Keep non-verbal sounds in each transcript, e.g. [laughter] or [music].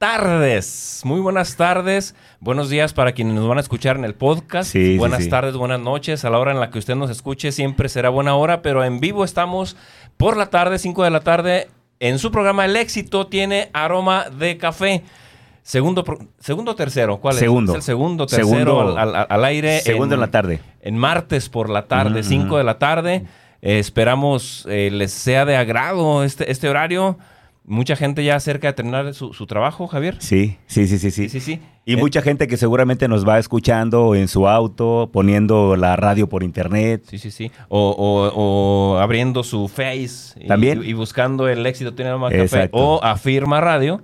tardes. Muy buenas tardes. Buenos días para quienes nos van a escuchar en el podcast. Sí, buenas sí. tardes, buenas noches. A la hora en la que usted nos escuche siempre será buena hora, pero en vivo estamos por la tarde, 5 de la tarde. En su programa El Éxito tiene aroma de café. Segundo, segundo o tercero, ¿cuál es? Segundo. Es el segundo, tercero Segundo. al, al- al aire. Segundo en la tarde. En martes por la tarde, Ujú, 5 ujú. de la tarde. Eh, esperamos eh, les sea de agrado este, este horario. Mucha gente ya cerca de terminar su, su trabajo, Javier. Sí, sí, sí, sí, Sí, sí. sí, sí. Y Eh, mucha gente que seguramente nos va escuchando en su auto, poniendo la radio por internet. Sí, sí, sí. O, o- o abriendo su Face. y- También. Y, buscando el éxito tiene de café. O Afirma Radio,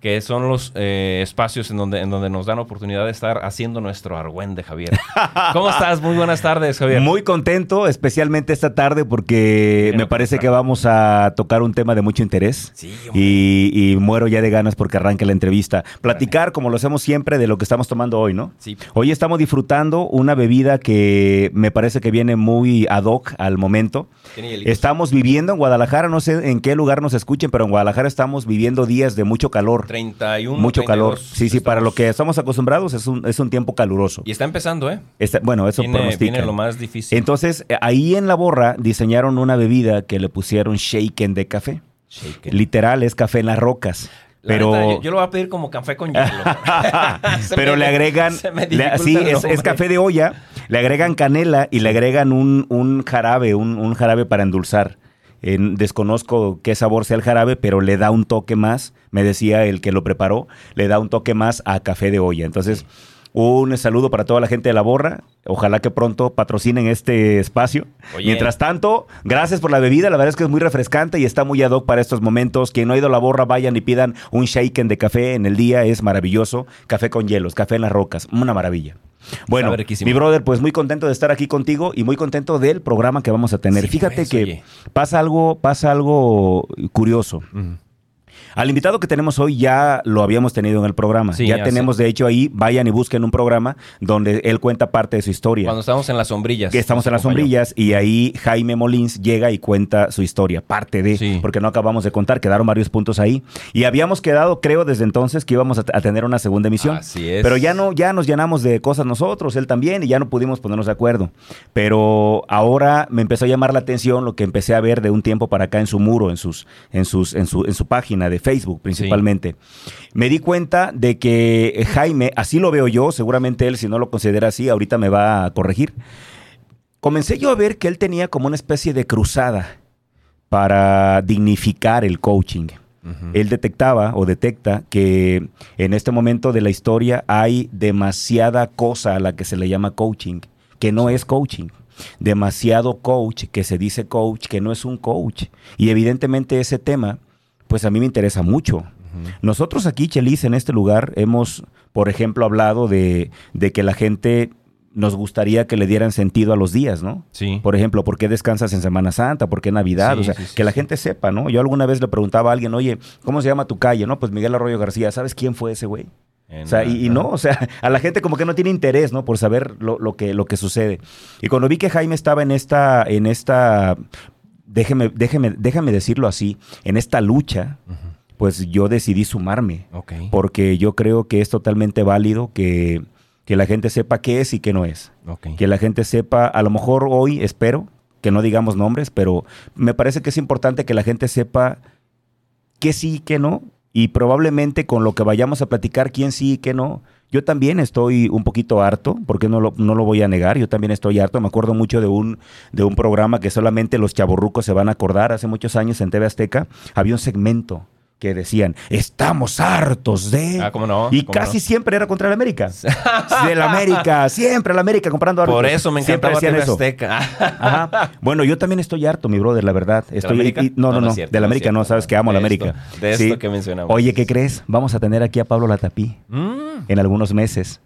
que son los eh, espacios en donde, en donde nos dan oportunidad de estar haciendo nuestro argüende, Javier. [laughs] ¿Cómo estás? Muy buenas tardes, Javier. Muy contento, especialmente esta tarde, porque me parece que vamos a tocar un tema de mucho interés. Sí. Y, y muero ya de ganas porque arranque la entrevista. Platicar, como lo hacemos siempre, de lo que estamos tomando hoy, ¿no? Sí. Hoy estamos disfrutando una bebida que me parece que viene muy ad hoc al momento. Estamos viviendo en Guadalajara, no sé en qué lugar nos escuchen, pero en Guadalajara estamos viviendo días de mucho calor. 31. mucho 32, calor. Sí, sí, para lo que estamos acostumbrados es un, es un tiempo caluroso. Y está empezando, ¿eh? Está- bueno, eso Viene, viene lo más difícil. Entonces, ahí en la borra diseñaron una bebida que le pusieron shaken de café. Shaken. Literal, es café en las rocas. Pero, yo, yo lo voy a pedir como café con hielo. [laughs] [laughs] Pero me- le agregan, le- sí, es, es café de olla, le agregan canela y le agregan un, un jarabe, un, un jarabe para endulzar. En- desconozco qué sabor sea el jarabe, pero le da un toque más, me decía el que lo preparó, le da un toque más a café de olla. Entonces, un saludo para toda la gente de La Borra. Ojalá que pronto patrocinen este espacio. Oye. Mientras tanto, gracias por la bebida. La verdad es que es muy refrescante y está muy ad hoc para estos momentos. Quien no ha ido a La Borra, vayan y pidan un shaken de café en el día. Es maravilloso. Café con hielos, café en las rocas. Una maravilla. Bueno, mi brother, pues muy contento de estar aquí contigo y muy contento del programa que vamos a tener. Sí, Fíjate que oye. pasa algo, pasa algo curioso. Al invitado que tenemos hoy ya lo habíamos tenido en el programa. Sí, ya ya tenemos, de hecho, ahí, vayan y busquen un programa donde él cuenta parte de su historia. Cuando estamos en las sombrillas. que estamos en las sombrillas y ahí Jaime Molins llega y cuenta su historia, parte de, Sí. porque no acabamos de contar, quedaron varios puntos ahí. Y habíamos quedado, creo, desde entonces que íbamos a, a tener una segunda emisión. Así es. Pero ya no, ya nos llenamos de cosas nosotros, él también, y ya no pudimos ponernos de acuerdo. Pero ahora me empezó a llamar la atención lo que empecé a ver de un tiempo para acá en su muro, en sus, en sus, en su, en su página de Facebook principalmente. Me di cuenta de que Jaime, así lo veo yo, seguramente él, si no lo considera así, ahorita me va a corregir. Comencé yo a ver que él tenía como una especie de cruzada para dignificar el coaching. Él detectaba o detecta que en este momento de la historia hay demasiada cosa a la que se le llama coaching, que no es coaching. Demasiado coach que se dice coach, que no es un coach. Y evidentemente ese tema, pues a mí me interesa mucho. Nosotros aquí, Chelis, en este lugar, hemos, por ejemplo, hablado de, de que la gente nos gustaría que le dieran sentido a los días, ¿no? Sí. Por ejemplo, ¿por qué descansas en Semana Santa? ¿Por qué Navidad? Sí, o sea, sí, sí, que la gente sepa, ¿no? Yo alguna vez le preguntaba a alguien, oye, ¿cómo se llama tu calle? No, pues Miguel Arroyo García. ¿Sabes quién fue ese güey? En O sea, y, y no, o sea, [laughs] a la gente como que no tiene interés, ¿no? Por saber lo, lo que, lo que sucede. Y cuando vi que Jaime estaba en esta, en esta, déjeme, déjeme, déjame decirlo así, en esta lucha, pues yo decidí sumarme. Porque yo creo que es totalmente válido que, que la gente sepa qué es y qué no es que la gente sepa, a lo mejor hoy espero que no digamos nombres, pero me parece que es importante que la gente sepa qué sí y qué no, y probablemente con lo que vayamos a platicar, quién sí y qué no. Yo también estoy un poquito harto, porque no lo, no lo voy a negar, yo también estoy harto. Me acuerdo mucho de un, de un programa que solamente los chaborrucos se van a acordar. Hace muchos años en TV Azteca había un segmento que decían, estamos hartos de... Ah, ¿cómo no? Y ¿Cómo casi no? siempre era contra el América. [laughs] de la América, siempre la América comprando Por árbitros. eso me encantaba decían TV eso. Azteca. [laughs] Ajá. Bueno, yo también estoy harto, mi brother, la verdad. Estoy, América? y- no, no, no, es cierto, de la es América no, sabes que amo la de América. esto- de esto que mencionamos. Oye, ¿qué crees? Vamos a tener aquí a Pablo Latapí Mm, en algunos meses.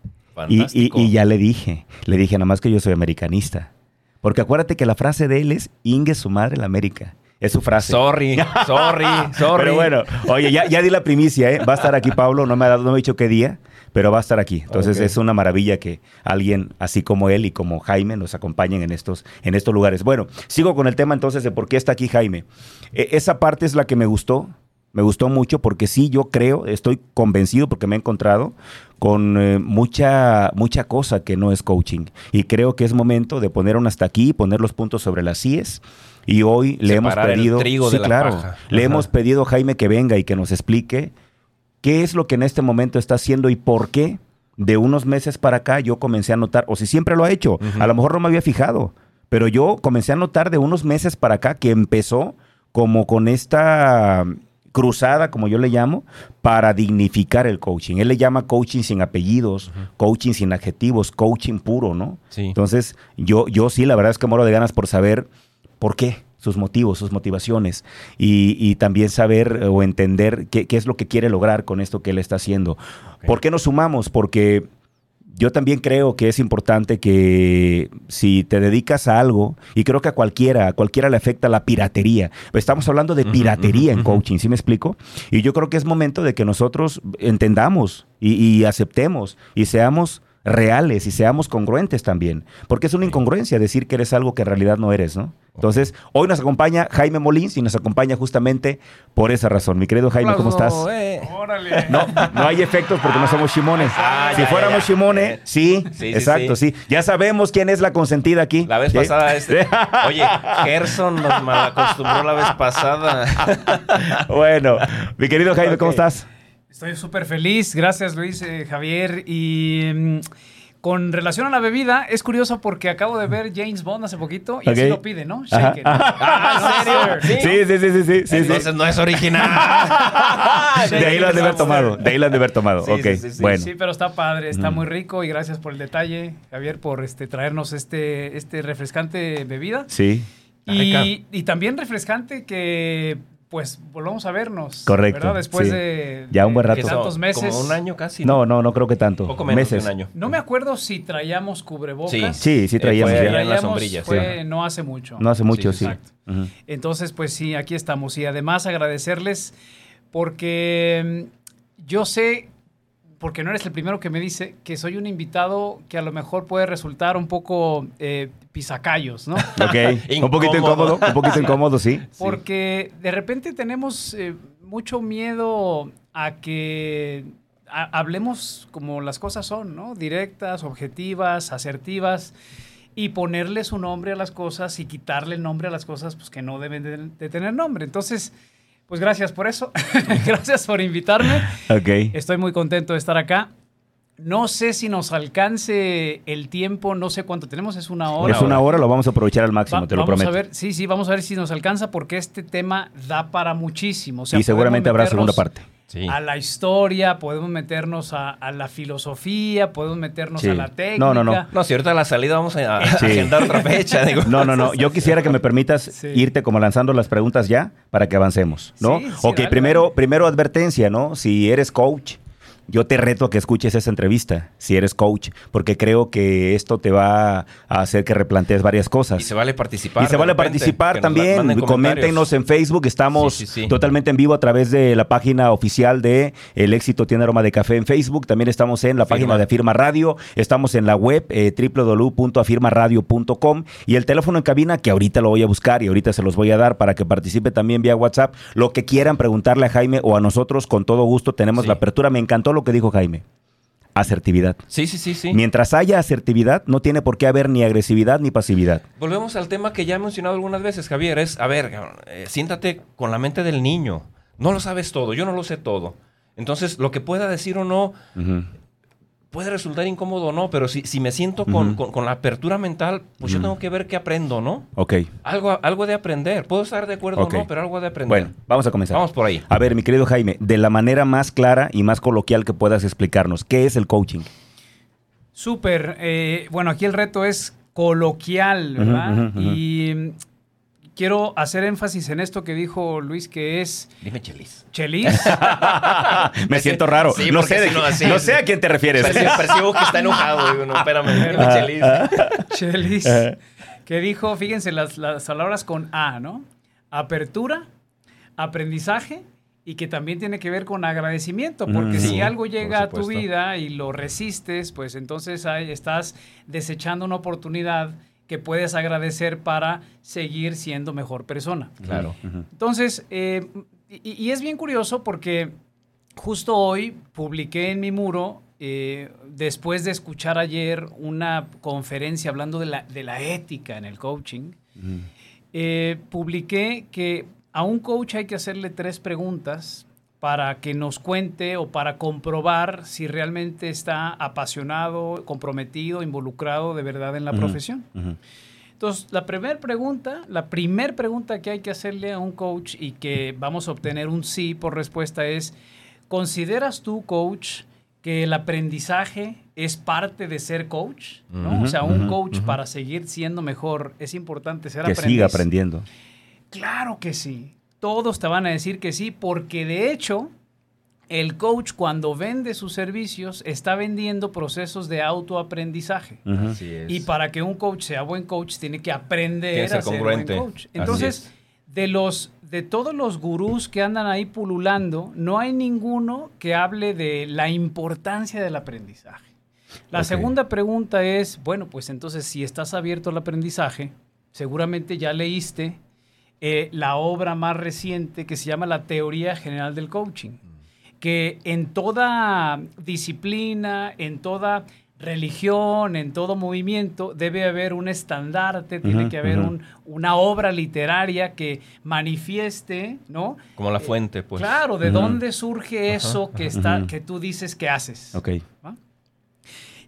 Y, y- y ya le dije, le dije nada más que yo soy americanista. Porque acuérdate que la frase de él es Ingue su madre la América. Es su frase. Sorry, sorry, [laughs] sorry. Pero bueno, oye, ya, ya di la primicia, ¿eh? Va a estar aquí Pablo, no me ha dado, no me ha dicho qué día, pero va a estar aquí. Entonces es una maravilla que alguien así como él y como Jaime nos acompañen en estos, en estos lugares. Bueno, sigo con el tema entonces de por qué está aquí Jaime. E- esa parte es la que me gustó. Me gustó mucho porque sí, yo creo, estoy convencido porque me he encontrado con eh, mucha, mucha cosa que no es coaching. Y creo que es momento de poner un hasta aquí, poner los puntos sobre las IES. Y hoy le hemos el pedido. trigo sí, de la claro. paja. Le hemos pedido a Jaime que venga y que nos explique qué es lo que en este momento está haciendo y por qué de unos meses para acá yo comencé a notar, o si siempre lo ha hecho, a lo mejor no me había fijado, pero yo comencé a notar de unos meses para acá que empezó como con esta cruzada, como yo le llamo, para dignificar el coaching. Él le llama coaching sin apellidos, coaching sin adjetivos, coaching puro, ¿no? Sí. Entonces, yo, yo sí, la verdad es que muero de ganas por saber por qué, sus motivos, sus motivaciones, y, y también saber eh, o entender qué, qué es lo que quiere lograr con esto que él está haciendo. ¿Por qué nos sumamos? Porque yo también creo que es importante que si te dedicas a algo, y creo que a cualquiera, a cualquiera le afecta la piratería. Estamos hablando de piratería en coaching, ¿sí me explico? Y yo creo que es momento de que nosotros entendamos y, y aceptemos y seamos reales y seamos congruentes también. Porque es una incongruencia decir que eres algo que en realidad no eres, ¿no? Entonces, hoy nos acompaña Jaime Molins y nos acompaña justamente por esa razón. Mi querido Jaime, ¿cómo estás? Eh. Órale. No, no hay efectos porque no somos Shimones. Ah, si ya, fuéramos ya, ya. Shimone, sí, Sí, sí, exacto, sí. sí. Ya sabemos quién es la consentida aquí. La vez ¿sí? pasada, este. [laughs] Oye, Gerson nos malacostumbró la vez pasada. [laughs] Bueno, mi querido Jaime, ¿cómo estás? Estoy súper feliz. Gracias, Luis, eh, Javier. Y mm, con relación a la bebida, es curioso porque acabo de ver James Bond hace poquito y así Ok. lo pide, ¿no? Ajá. Shake it. Ah, ¿en serio? Sí. Sí, sí, sí, sí, sí, sí. Entonces no es original. [laughs] De ahí lo han de haber tomado, de ahí lo han de haber tomado. Sí, ok, sí, sí, sí. bueno. Sí, pero está padre, está Mm. muy rico y gracias por el detalle, Javier, por este traernos este, este refrescante bebida. Sí, Rica. Y, y también refrescante que pues volvamos a vernos. Correcto, ¿verdad? Después sí. de, Ya un buen rato. Tantos meses. Como un año casi. no, no, no creo que tanto. Poco menos Meses. de un año. No me acuerdo si traíamos cubrebocas. Sí. Sí, sí Eh, traíamos fue en las Traíamos sombrillas. Fue sí. no hace mucho. No hace mucho, Sí, sí. exacto. Entonces, pues sí, aquí estamos. Y además agradecerles porque mm, yo sé, porque no eres el primero que me dice, que soy un invitado que a lo mejor puede resultar un poco eh, pisacallos, ¿no? [laughs] Ok, un poquito Incómodo. un poquito incómodo, [laughs] sí. Porque de repente tenemos eh, mucho miedo a que ha- hablemos como las cosas son, ¿no? Directas, objetivas, asertivas. Y ponerle su nombre a las cosas y quitarle el nombre a las cosas pues, que no deben de, de tener nombre. Entonces, pues gracias por eso. [laughs] gracias por invitarme. Ok. Estoy muy contento de estar acá. No sé si nos alcance el tiempo, no sé cuánto tenemos, es una hora. Es una hora, lo vamos a aprovechar al máximo, Va- te lo vamos prometo. a ver, sí, sí, vamos a ver si nos alcanza porque este tema da para muchísimo. O sea, y seguramente habrá segunda parte. Sí. A la historia, podemos meternos a, a la filosofía, podemos meternos Sí. a la técnica. No, no, no. No, si ahorita a la salida vamos a, a [laughs] Sí. agendar otra fecha. [laughs] Digo. No, no, no. Yo quisiera que me permitas Sí. irte como lanzando las preguntas ya para que avancemos, ¿no? Sí, sí, ok, dale, primero, dale. primero advertencia, ¿no? Si eres coach, yo te reto a que escuches esa entrevista, si eres coach, porque creo que esto te va a hacer que replantees varias cosas. Y se vale participar. Y se vale repente, participar también. Coméntenos en Facebook. Estamos Sí, sí, sí. totalmente en vivo a través de la página oficial de El Éxito Tiene Aroma de Café en Facebook. También estamos en la Firma. página de Afirma Radio. Estamos en la web eh, www.afirmaradio.com y el teléfono en cabina que ahorita lo voy a buscar y ahorita se los voy a dar para que participe también vía WhatsApp. Lo que quieran preguntarle a Jaime o a nosotros, con todo gusto tenemos la apertura. Me encantó lo que dijo Jaime. Asertividad. Sí, sí, sí, sí. Mientras haya asertividad, no tiene por qué haber ni agresividad ni pasividad. Volvemos al tema que ya he mencionado algunas veces, Javier. Es, a ver, eh, siéntate con la mente del niño. No lo sabes todo, yo no lo sé todo. Entonces, lo que pueda decir o no. Puede resultar incómodo o no, pero si, si me siento con, con- con la apertura mental, pues yo tengo que ver qué aprendo, ¿no? Ok. Algo, algo de aprender. Puedo estar de acuerdo o no, pero algo de aprender. Bueno, vamos a comenzar. Vamos por ahí. A ver, mi querido Jaime, de la manera más clara y más coloquial que puedas explicarnos, ¿qué es el coaching? Súper. eh, bueno, aquí el reto es coloquial, ¿verdad? Y quiero hacer énfasis en esto que dijo Luis, que es Dime, Chelis. chelis. [laughs] Me siento raro. Sí, no, sé de así- no sé a quién te refieres. Percibo, [laughs] percibo que está enojado. Digo, no, espérame, dime, Ah, Chelis. ah, [laughs] chelis. Que dijo, fíjense, las, las palabras con A, ¿no? Apertura, aprendizaje y que también tiene que ver con agradecimiento, porque Mm. si Sí, algo llega a tu vida y lo resistes, pues entonces ahí estás desechando una oportunidad que puedes agradecer para seguir siendo mejor persona. Claro. Entonces, eh, y, y es bien curioso porque justo hoy publiqué en mi muro, eh, después de escuchar ayer una conferencia hablando de la, de la ética en el coaching, eh, publiqué que a un coach hay que hacerle tres preguntas para que nos cuente o para comprobar si realmente está apasionado, comprometido, involucrado de verdad en la profesión. Entonces, la primera pregunta, la primera pregunta que hay que hacerle a un coach y que vamos a obtener un sí por respuesta es, ¿consideras tú, coach, que el aprendizaje es parte de ser coach? o sea, un coach para seguir siendo mejor es importante ser Que aprendiz. siga aprendiendo. Claro que sí. Todos te van a decir que sí, porque de hecho, el coach cuando vende sus servicios está vendiendo procesos de autoaprendizaje. Así es. Y para que un coach sea buen coach, tiene que aprender Tiene que ser a ser buen coach. Entonces, de los de todos los gurús que andan ahí pululando, no hay ninguno que hable de la importancia del aprendizaje. La segunda pregunta es, bueno, pues entonces si estás abierto al aprendizaje, seguramente ya leíste eh, la obra más reciente que se llama La Teoría General del Coaching, que en toda disciplina, en toda religión, en todo movimiento, debe haber un estandarte, tiene que haber un- una obra literaria que manifieste, ¿no? Como la fuente, pues. claro, de dónde surge eso que, está, que tú dices que haces. Ok. ¿va?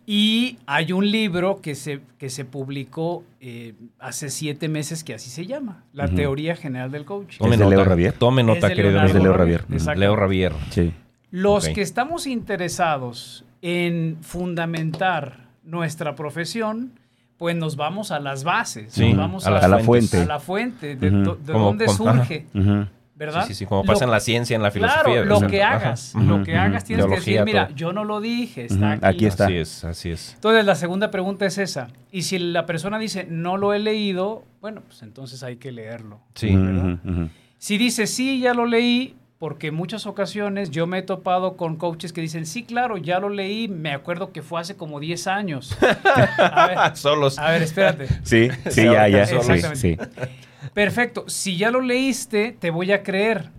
Y hay un libro que se, que se publicó eh, hace siete meses que así se llama, La. Teoría General del Coaching. Tome ¿Es de nota. Leo Ravier? Tome nota, querido. Leo Ravier. Ravier, exacto. Leo Ravier. Sí. Los que estamos interesados en fundamentar nuestra profesión, pues nos vamos a las bases, Sí, nos vamos a a, las A la fuentes. fuente. a la fuente, de, dónde surge, Ujú. ¿Verdad? Sí, sí, sí, como Lo- pasa en la ciencia, en la filosofía. Claro, lo que Ajá. hagas, lo que hagas tienes que decir, mira, todo. yo no lo dije, está aquí. aquí está. Así es, así es. Entonces la segunda pregunta es esa. Y si la persona dice, no lo he leído, bueno, pues entonces hay que leerlo. Sí. Si dice, sí, ya lo leí, porque en muchas ocasiones yo me he topado con coaches que dicen, sí, claro, ya lo leí, me acuerdo que fue hace como 10 años. [laughs] a, ver, Solos. a ver, espérate. Sí, sí, ya, ya. solo. Sí, Exactamente. sí. Perfecto. Si ya lo leíste, te voy a creer.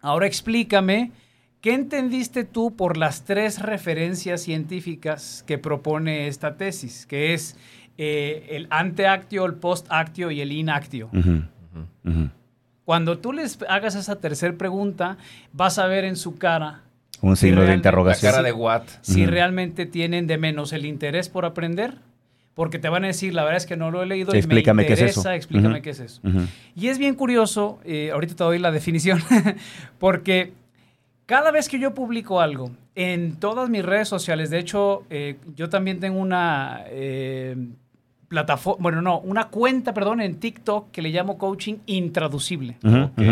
Ahora explícame, ¿qué entendiste tú por las tres referencias científicas que propone esta tesis? Que es eh, el anteactio, el postactio y el inactio. Ujú. Cuando tú les hagas esa tercera pregunta, vas a ver en su cara Un signo de realmente. La interrogación. cara de Watt. si realmente tienen de menos el interés por aprender, porque te van a decir, la verdad es que no lo he leído Explícame y me qué es interesa, eso. explícame qué es eso. Y es bien curioso, eh, ahorita te doy la definición, [laughs] porque cada vez que yo publico algo en todas mis redes sociales, de hecho, eh, yo también tengo una eh, plataforma, bueno, no, una cuenta, perdón, en TikTok que le llamo coaching intraducible. Ujú, Ok. ujú.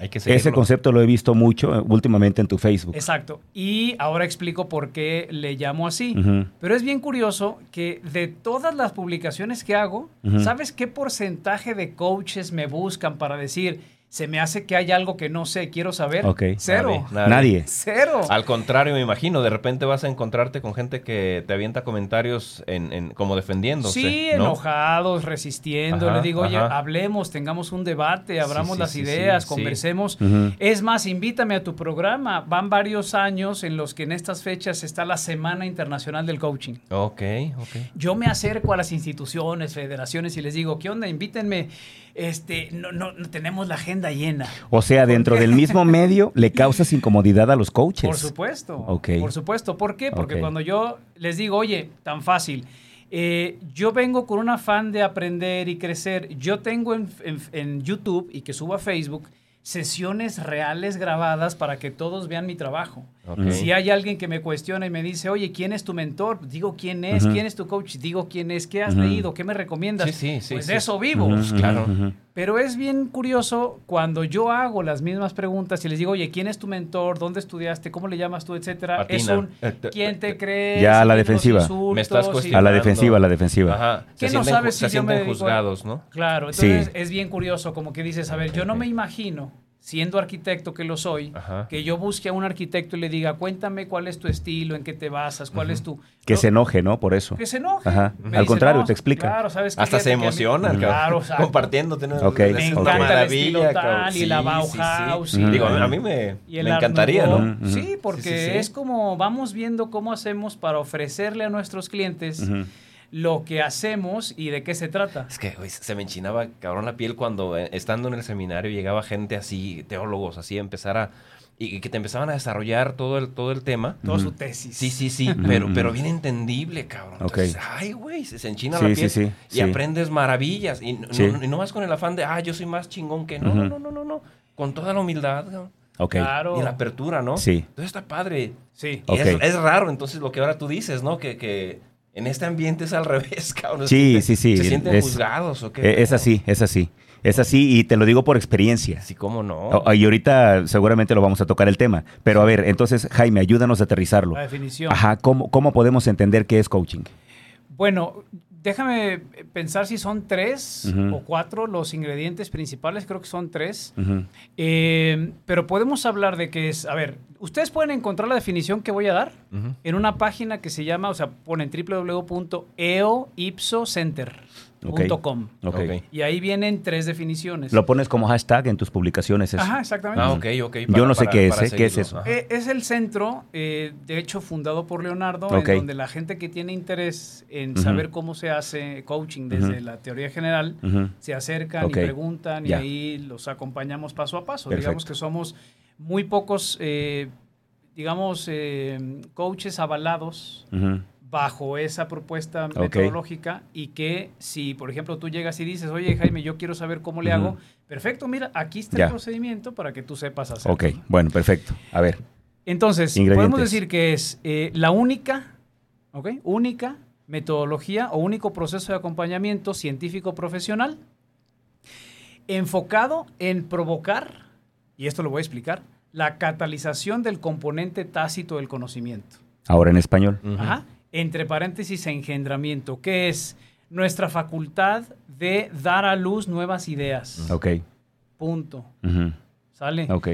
Hay que Ese concepto lo he visto mucho eh, últimamente en tu Facebook. Exacto. Y ahora explico por qué le llamo así. Pero es bien curioso que de todas las publicaciones que hago. ¿sabes qué porcentaje de coaches me buscan para decir, se me hace que hay algo que no sé, quiero saber? Ok. Cero. Nadie. Nadie. [laughs] Cero. Al contrario, me imagino, de repente vas a encontrarte con gente que te avienta comentarios en, en- como defendiéndose. Sí, ¿no? enojados, resistiendo. Ajá, Le digo, oye, ajá. hablemos, tengamos un debate, abramos sí, las sí, ideas, sí, sí. conversemos. Es más, invítame a tu programa. Van varios años en los que en estas fechas está la Semana Internacional del Coaching. Ok, ok. Yo me acerco a las instituciones, federaciones y les digo, ¿qué onda? Invítenme. Este, no, no, no tenemos la agenda llena. O sea, dentro del mismo [laughs] medio le causas incomodidad a los coaches. Por supuesto. Ok. Por supuesto. ¿Por qué? Porque cuando yo les digo, oye, tan fácil, eh, yo vengo con un afán de aprender y crecer. Yo tengo en, en- en YouTube y que subo a Facebook sesiones reales grabadas para que todos vean mi trabajo. Si hay alguien que me cuestiona y me dice, oye, ¿quién es tu mentor? Digo, ¿quién es? ¿Quién es tu coach? Digo, ¿quién es? ¿Qué has leído? ¿Qué me recomiendas? Sí, sí, sí, Pues sí. de eso vivo. Ujú, claro. Pero es bien curioso cuando yo hago las mismas preguntas y les digo, oye, ¿quién es tu mentor? ¿Dónde estudiaste? ¿Cómo le llamas tú? Etcétera. Es un, ¿quién te crees? Ya a la defensiva. insultos Me estás A la defensiva, a la defensiva. Ajá. ¿Qué Se no sienten, sabes ju- si se yo me juzgados, ¿no? Claro, Sí. entonces es bien curioso, como que dices, a ver, yo no me imagino, siendo arquitecto que lo soy, Ajá. que yo busque a un arquitecto y le diga, cuéntame cuál es tu estilo, en qué te basas, cuál es tu... Que No, se enoje, ¿no? Por eso. Que se enoje. Ajá. Al dice, contrario, "No, te explica. Claro, ¿sabes qué? Hasta se Fíjate que a mí- Claro, exacto. compartiéndote. ¿no? Ok, Es Me encanta el estilo maravilla, tal y la Sí, sí, sí. Bauhaus. y- Digo, a mí me, y el me encantaría. ¿no? Sí, porque Sí, sí, sí. es como vamos viendo cómo hacemos para ofrecerle a nuestros clientes Ujú. Lo que hacemos y de qué se trata. Es que güey, se me enchinaba cabrón la piel cuando eh, estando en el seminario llegaba gente así, teólogos, así, a empezar a... Y, y que te empezaban a desarrollar todo el, todo el tema. Toda su tesis. Sí, sí, sí, pero, pero bien entendible, cabrón. Entonces, ay, güey, se, se enchina Sí, la sí, piel sí, y sí. aprendes maravillas. Y no, Sí. no- y no vas con el afán de, ah, yo soy más chingón que... No, Ujú. no, no, no, no, no. Con toda la humildad, cabrón. Ok. Claro. Y la apertura, ¿no? Sí. Entonces está padre. Sí. Y Ok. es, es raro, entonces, lo que ahora tú dices, ¿no? Que, que en este ambiente es al [laughs] revés, cabrón. Sí, Se- sí, sí, ¿Se sienten es- juzgados o qué? Eh, Es así, es así. Es así y te lo digo por experiencia. Sí, cómo no. O- Y ahorita seguramente lo vamos a tocar el tema. Pero a ver, entonces, Jaime, ayúdanos a aterrizarlo. La definición. Ajá, ¿cómo, ¿cómo podemos entender qué es coaching? Bueno, déjame pensar si son tres o cuatro los ingredientes principales, creo que son tres. Eh, pero podemos hablar de que es, a ver, ustedes pueden encontrar la definición que voy a dar en una página que se llama, o sea, ponen www.eoipsocenter.com. Ok. Ok. Y ahí vienen tres definiciones. Lo pones como hashtag en tus publicaciones. eso. Ajá, exactamente. Ah, ok, ok. Yo no sé qué es, ¿eh? ¿Qué es eso? Eh, es el centro, eh, de hecho, fundado por Leonardo, en donde la gente que tiene interés en saber cómo se hace coaching desde la teoría general, se acercan y preguntan y ahí los acompañamos paso a paso. Perfecto. Digamos que somos muy pocos, eh, digamos, eh, coaches avalados. Bajo esa propuesta metodológica y que si, por ejemplo, tú llegas y dices, oye, Jaime, yo quiero saber cómo le hago, perfecto, mira, aquí está Ya. el procedimiento para que tú sepas hacerlo. Ok, bueno, perfecto. A ver. Entonces, podemos decir que es eh, la única, ¿ok? Única metodología o único proceso de acompañamiento científico profesional enfocado en provocar, y esto lo voy a explicar, la catalización del componente tácito del conocimiento. Ahora en español. Ajá. Entre paréntesis, engendramiento, que es nuestra facultad de dar a luz nuevas ideas. Ok. Punto. ¿Sale? Ok.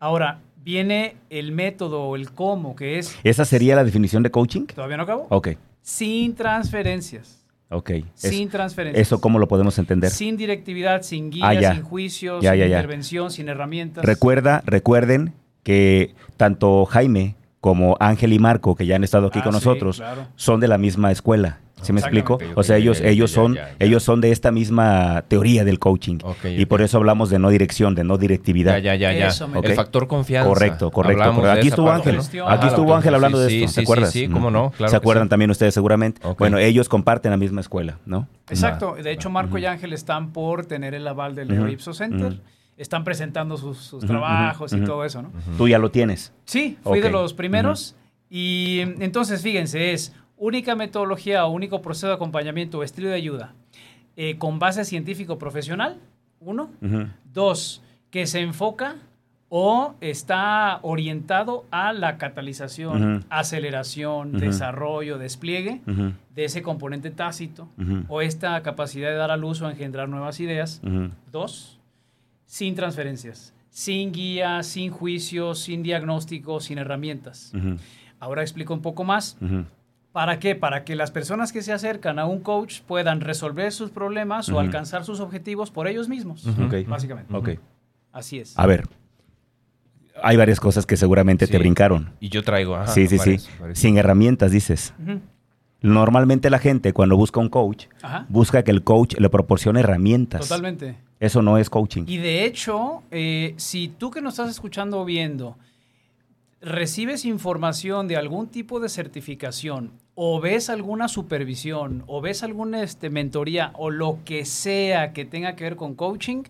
Ahora, viene el método o el cómo, que es ¿Esa sería la definición de coaching? ¿Todavía no acabo? Ok. Sin transferencias. Ok. Es- sin transferencias. ¿Eso cómo lo podemos entender? Sin directividad, sin guía, Ah, sin juicio, Ya, sin ya, ya. intervención, sin herramientas. Recuerda, recuerden que tanto Jaime como Ángel y Marco, que ya han estado aquí Ah, con sí, nosotros, claro. son de la misma escuela. ¿Sí me explico? O sea, ellos, ellos son, ya, ya. ellos son de esta misma teoría del coaching. Y por eso hablamos de no dirección, de no directividad. Ya, ya, ya, ya. Eso, me- Ok. El factor confianza. Correcto, correcto. Hablamos Aquí estuvo Ángel. Aquí Ah, estuvo Ángel hablando de sí, esto. sí, ¿Se sí, acuerdan? Sí, cómo no. Claro ¿Se acuerdan sí. también ustedes seguramente? Bueno, ellos comparten la misma escuela, ¿no? Exacto. De hecho, Marco y Ángel están por tener el aval del Leo Ipso Center. Están presentando sus, sus Ujú, trabajos ujú, y ujú. todo eso, ¿no? Tú ya lo tienes. Sí, fui de Ok. los primeros. Y entonces, fíjense, es única metodología o único proceso de acompañamiento o estilo de ayuda eh, con base científico profesional, uno. Dos, que se enfoca o está orientado a la catalización, Ujú. aceleración, Ujú. desarrollo, despliegue Ujú. de ese componente tácito o esta capacidad de dar a luz o engendrar nuevas ideas. Dos, sin transferencias, sin guía, sin juicio, sin diagnóstico, sin herramientas. Ahora explico un poco más. ¿Para qué? Para que las personas que se acercan a un coach puedan resolver sus problemas o alcanzar sus objetivos por ellos mismos. Ujú. Ok. Básicamente. Ok. Así es. A ver. Hay varias cosas que seguramente te brincaron. Y yo traigo, ajá. sí, sí, sí. Sin herramientas, dices. Normalmente la gente cuando busca un coach, Ajá. busca que el coach le proporcione herramientas. Totalmente. Eso no es coaching. Y de hecho, eh, si tú que nos estás escuchando o viendo recibes información de algún tipo de certificación o ves alguna supervisión o ves alguna este, mentoría o lo que sea que tenga que ver con coaching,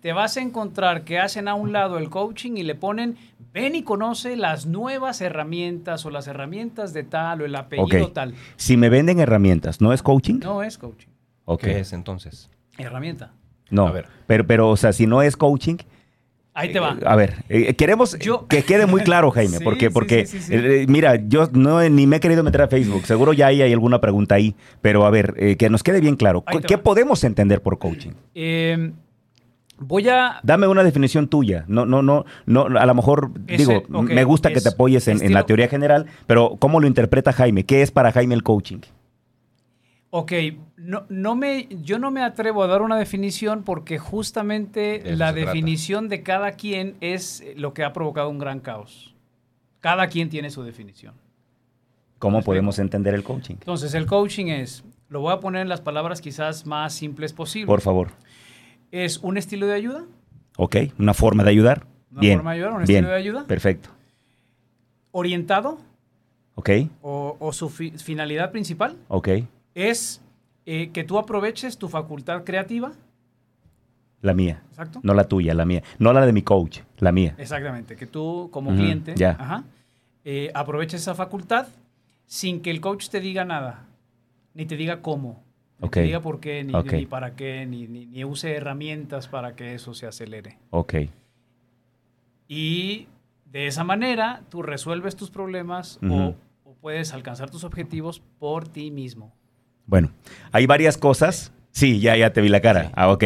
te vas a encontrar que hacen a un lado el coaching y le ponen, ven y conoce las nuevas herramientas o las herramientas de tal o el apellido tal. Si me venden herramientas, ¿no es coaching? No es coaching, Ok. ¿Qué es entonces? herramienta. No, A ver. pero, pero, o sea, si no es coaching, Ahí te va. Eh, A ver, eh, queremos Yo- [laughs] que quede muy claro, Jaime, [laughs] Sí, porque, porque sí, sí, sí. eh, mira, yo no ni me he querido meter a Facebook, seguro ya hay, hay alguna pregunta ahí, pero a ver, eh, que nos quede bien claro, ¿qué va. podemos entender por coaching? Eh, voy a... Dame una definición tuya, no, no, no, no, a lo mejor Ese, digo, me gusta que te apoyes en, en la teoría general, pero ¿cómo lo interpreta Jaime? ¿Qué es para Jaime el coaching? Ok, no, no me, yo no me atrevo a dar una definición porque justamente De la trata. definición de cada quien es lo que ha provocado un gran caos. Cada quien tiene su definición. ¿Cómo ¿Me podemos entender el coaching? Entonces, el coaching es, lo voy a poner en las palabras quizás más simples posibles. Por favor. Es un estilo de ayuda, Ok, una forma de ayudar. Una bien. forma de ayudar, un bien, estilo de ayuda. Perfecto. orientado Ok, o, o su fi- finalidad principal ok. Es eh, que tú aproveches tu facultad creativa. La mía. Exacto. No la tuya, la mía. No la de mi coach, la mía. Exactamente, que tú como cliente ya. ajá, eh, aproveches esa facultad sin que el coach te diga nada, ni te diga cómo, ni te diga por qué, ni, para qué, ni, ni- ni use herramientas para que eso se acelere. Ok. Y de esa manera tú resuelves tus problemas o, puedes alcanzar tus objetivos por ti mismo. Bueno, hay varias cosas. Sí, ya, ya te vi la cara. Sí. Ah, ok.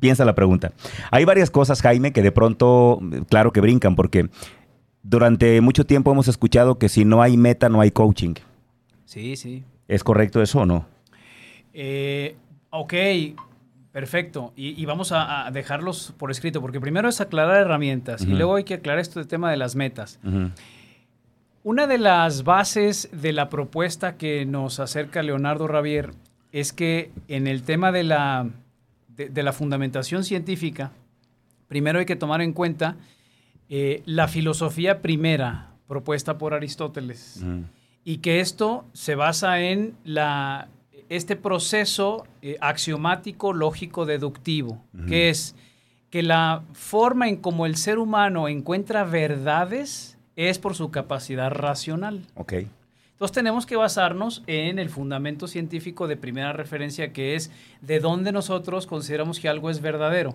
Piensa la pregunta. Hay varias cosas, Jaime, que de pronto, claro que brincan, porque durante mucho tiempo hemos escuchado que si no hay meta, no hay coaching. Sí, sí. ¿Es correcto eso o no? Eh, ok, perfecto. Y, y vamos a, a dejarlos por escrito, porque primero es aclarar herramientas y luego hay que aclarar esto del tema de las metas. Una de las bases de la propuesta que nos acerca Leonardo Ravier es que en el tema de la, de, de la fundamentación científica, primero hay que tomar en cuenta eh, la filosofía primera propuesta por Aristóteles Ujú. y que esto se basa en la, este proceso eh, axiomático lógico deductivo, que es que la forma en cómo el ser humano encuentra verdades es por su capacidad racional. Ok. Entonces tenemos que basarnos en el fundamento científico de primera referencia, que es de dónde nosotros consideramos que algo es verdadero.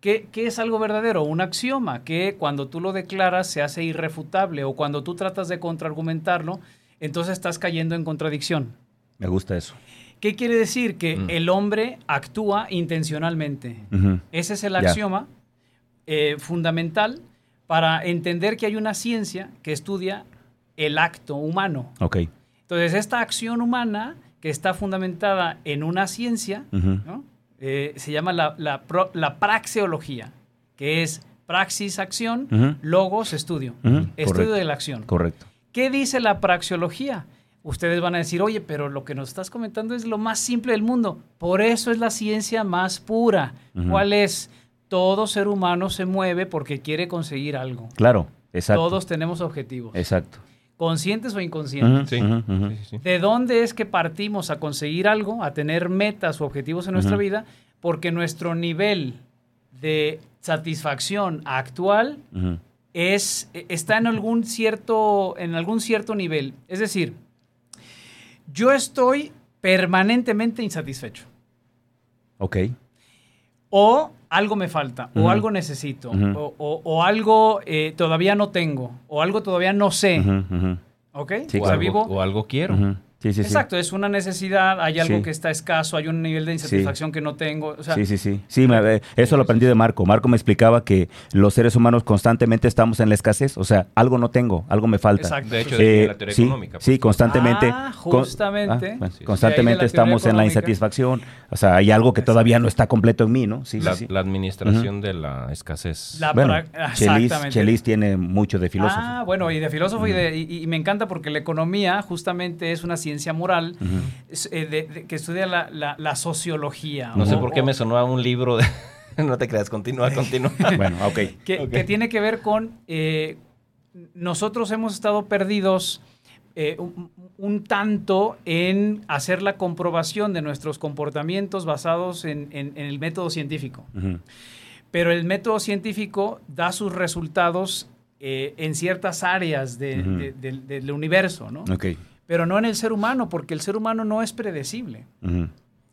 ¿Qué, qué es algo verdadero? Un axioma que cuando tú lo declaras se hace irrefutable o cuando tú tratas de contraargumentarlo, entonces estás cayendo en contradicción. Me gusta eso. ¿Qué quiere decir? Que Mm. el hombre actúa intencionalmente. Ese es el axioma eh, fundamental para entender que hay una ciencia que estudia el acto humano. Ok. Entonces, esta acción humana que está fundamentada en una ciencia. Eh, se llama la, la, praxeología, que es praxis, acción, logos, estudio. Estudio Correcto. de la acción. Correcto. ¿Qué dice la praxeología? Ustedes van a decir, oye, pero lo que nos estás comentando es lo más simple del mundo. Por eso es la ciencia más pura. ¿Cuál es? Todo ser humano se mueve porque quiere conseguir algo. Claro. Exacto. Todos tenemos objetivos, Exacto. conscientes o inconscientes. Sí. ¿De dónde es que partimos a conseguir algo, a tener metas o objetivos en nuestra vida? Porque nuestro nivel de satisfacción actual es, está en algún, cierto, en algún cierto nivel. Es decir, yo estoy permanentemente insatisfecho. Ok. O algo me falta, o algo necesito, o, o- o algo eh, todavía no tengo, o algo todavía no sé. ¿Ok? Sí, algo, o algo quiero. Sí, sí. Exacto, es una necesidad, hay algo Sí. que está escaso, hay un nivel de insatisfacción que no tengo. O sea, sí, sí, sí. Sí, me- eh, eso lo aprendí de Marco. Marco me explicaba que los seres humanos constantemente estamos en la escasez. O sea, algo no tengo, algo me falta. Exacto. De hecho, de Eh, la teoría sí, económica. pues. sí, constantemente. Ah, con- justamente. ah, bueno, Sí, sí. constantemente estamos en la insatisfacción. O sea, hay algo que todavía no está completo en mí, ¿no? Sí, la, sí. la administración de la escasez. La- Bueno, pra- Chelis, tiene mucho de filósofo. Ah, bueno, y de filósofo y, de- y- y me encanta porque la economía justamente es una ciencia moral eh, de- de- que estudia la, la- la sociología. no sé por qué o- me sonó a un libro de... [laughs] no te creas, continúa, continúa. [laughs] Bueno, ok. que, Ok. que tiene que ver con eh, nosotros hemos estado perdidos eh, un, un tanto en hacer la comprobación de nuestros comportamientos basados en, en- en el método científico. Pero el método científico da sus resultados eh, en ciertas áreas de- Ujú. de- del- del universo, ¿no? Ok. Pero no en el ser humano, porque el ser humano no es predecible.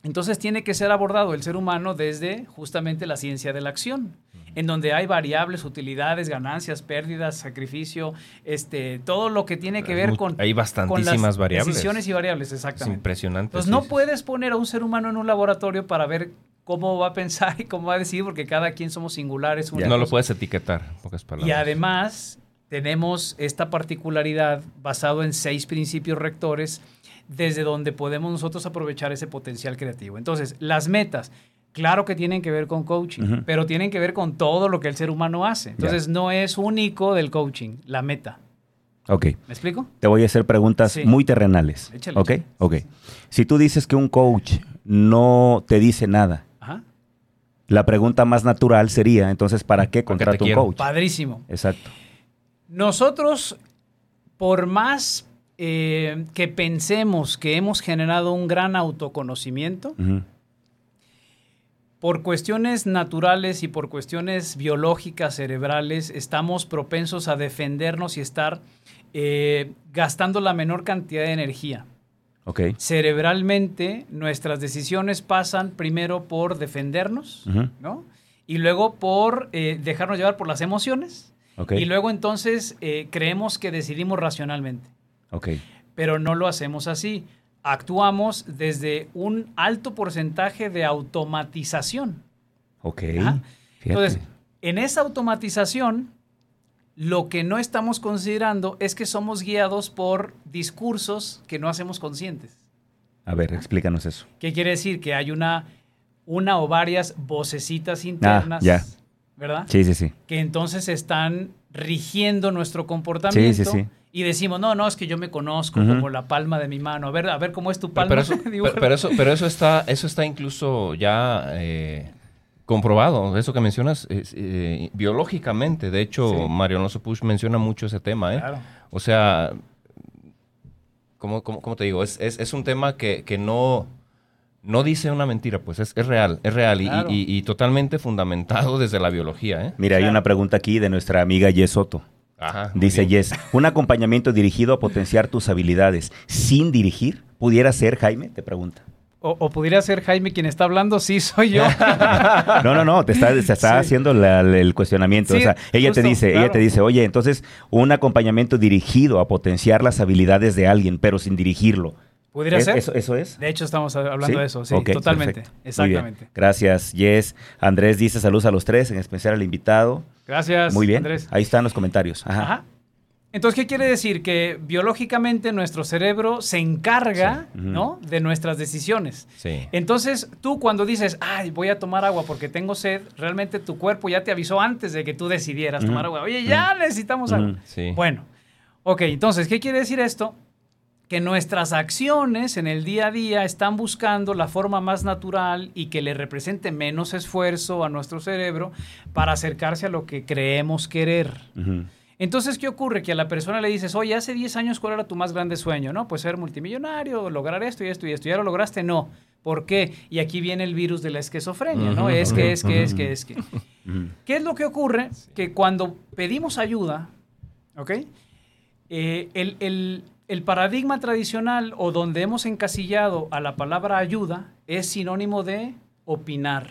Entonces tiene que ser abordado el ser humano desde justamente la ciencia de la acción, en donde hay variables, utilidades, ganancias, pérdidas, sacrificio, este, todo lo que tiene que ver con, hay con bastantísimas las variables. decisiones y variables, Es exactamente. impresionante. Entonces sí, no sí. puedes poner a un ser humano en un laboratorio para ver cómo va a pensar y cómo va a decidir, porque cada quien somos singulares. No lo puedes etiquetar, en pocas palabras. Y además tenemos esta particularidad basado en seis principios rectores desde donde podemos nosotros aprovechar ese potencial creativo. Entonces, las metas, claro que tienen que ver con coaching, pero tienen que ver con todo lo que el ser humano hace. Entonces, no es único del coaching, la meta. Ok. ¿Me explico? Te voy a hacer preguntas Sí. muy terrenales. Échale, ¿Ok? échale. Ok. Si tú dices que un coach no te dice nada, Ajá. la pregunta más natural sería, entonces, ¿para qué ¿Para qué te contrato un coach? Padrísimo. Exacto. Nosotros, por más eh, que pensemos que hemos generado un gran autoconocimiento, por cuestiones naturales y por cuestiones biológicas, cerebrales, estamos propensos a defendernos y estar eh, gastando la menor cantidad de energía. Ok. Cerebralmente, nuestras decisiones pasan primero por defendernos. ¿no? Y luego por eh, dejarnos llevar por las emociones. Y luego entonces eh, creemos que decidimos racionalmente Ok. pero no lo hacemos así. Actuamos desde un alto porcentaje de automatización. Ok. Entonces, en esa automatización, lo que no estamos considerando es que somos guiados por discursos que no hacemos conscientes. A ver, explícanos eso. ¿Qué quiere decir? Que hay una, una o varias vocecitas internas, Ah, ya. ¿Verdad? Sí, sí, sí. que entonces están rigiendo nuestro comportamiento. Sí, sí, sí. Y decimos, no, no, es que yo me conozco como la palma de mi mano. A ver, a ver cómo es tu palma. [laughs] pero eso, pero- pero eso, pero eso está, eso está incluso ya eh, comprobado. Eso que mencionas es, eh, biológicamente. De hecho, Sí. Mario Alonso Push menciona mucho ese tema. ¿eh? Claro. O sea, ¿cómo, cómo- cómo te digo? Es, es- es un tema que, que no, no dice una mentira, pues es, es real, es real y- Claro. y, y totalmente fundamentado desde la biología. ¿eh? Mira, hay una pregunta aquí de nuestra amiga Yes Soto. Ajá, Dice. Yes, un acompañamiento dirigido a potenciar tus habilidades sin dirigir, ¿pudiera ser, Jaime? Te pregunta. O, o pudiera ser Jaime quien está hablando, sí, soy yo. [laughs] No, no, no, te está, te está Sí. haciendo la- el cuestionamiento. Sí, o sea, ella te dice, ella te dice, oye, entonces un acompañamiento dirigido a potenciar las habilidades de alguien, pero sin dirigirlo. ¿Pudiera ¿Es- ser? Eso, eso es? De hecho, estamos hablando ¿Sí? de eso, sí, totalmente. perfecto. Exactamente. Gracias, Yes. Andrés dice saludos a los tres, en especial al invitado. Gracias, Muy bien. Andrés. Ahí están los comentarios. Ajá. Ajá. Entonces, ¿qué quiere decir? Que biológicamente nuestro cerebro se encarga Sí. ¿no? de nuestras decisiones. Sí. Entonces, tú cuando dices, ay, voy a tomar agua porque tengo sed, realmente tu cuerpo ya te avisó antes de que tú decidieras tomar agua. Oye, ya necesitamos agua. Sí. Bueno, ok, entonces, ¿qué quiere decir esto? Que nuestras acciones en el día a día están buscando la forma más natural y que le represente menos esfuerzo a nuestro cerebro para acercarse a lo que creemos querer. Entonces, ¿qué ocurre? Que a la persona le dices, oye, hace 10 años, ¿cuál era tu más grande sueño? No, pues ser multimillonario, lograr esto y esto y esto. ¿Ya lo lograste? No. ¿Por qué? Y aquí viene el virus de la esquizofrenia, ¿no? Es que, es que, es que, es que. Ujú. ¿Qué es lo que ocurre? Que cuando pedimos ayuda, ¿ok? Eh, el, el- el paradigma tradicional o donde hemos encasillado a la palabra ayuda es sinónimo de opinar.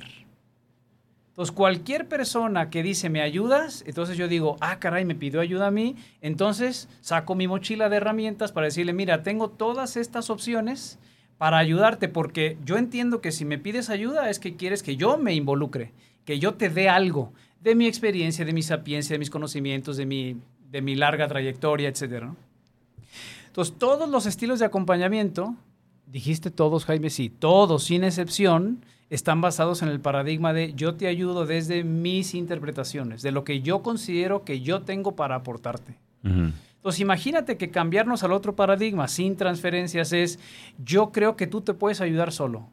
Entonces, cualquier persona que dice, ¿me ayudas? Entonces yo digo, ah, caray, me pidió ayuda a mí. Entonces saco mi mochila de herramientas para decirle, mira, tengo todas estas opciones para ayudarte, porque yo entiendo que si me pides ayuda es que quieres que yo me involucre, que yo te dé algo de mi experiencia, de mi sapiencia, de mis conocimientos, de mi, de mi larga trayectoria, etc. ¿no? Entonces, todos los estilos de acompañamiento, dijiste todos, Jaime, sí, todos, sin excepción, están basados en el paradigma de yo te ayudo desde mis interpretaciones, de lo que yo considero que yo tengo para aportarte. Entonces, imagínate que cambiarnos al otro paradigma sin transferencias es, yo creo que tú te puedes ayudar solo.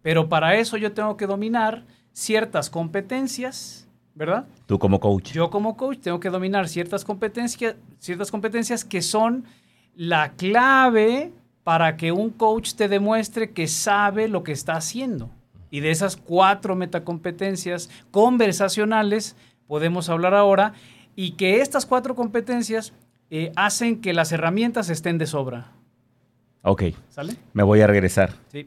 Pero para eso yo tengo que dominar ciertas competencias, ¿verdad? Tú como coach. Yo como coach tengo que dominar ciertas competencias, ciertas competencias que son la clave para que un coach te demuestre que sabe lo que está haciendo. Y de esas cuatro metacompetencias conversacionales podemos hablar ahora y que estas cuatro competencias eh, hacen que las herramientas estén de sobra. Ok, ¿Sale? me voy a regresar. Sí.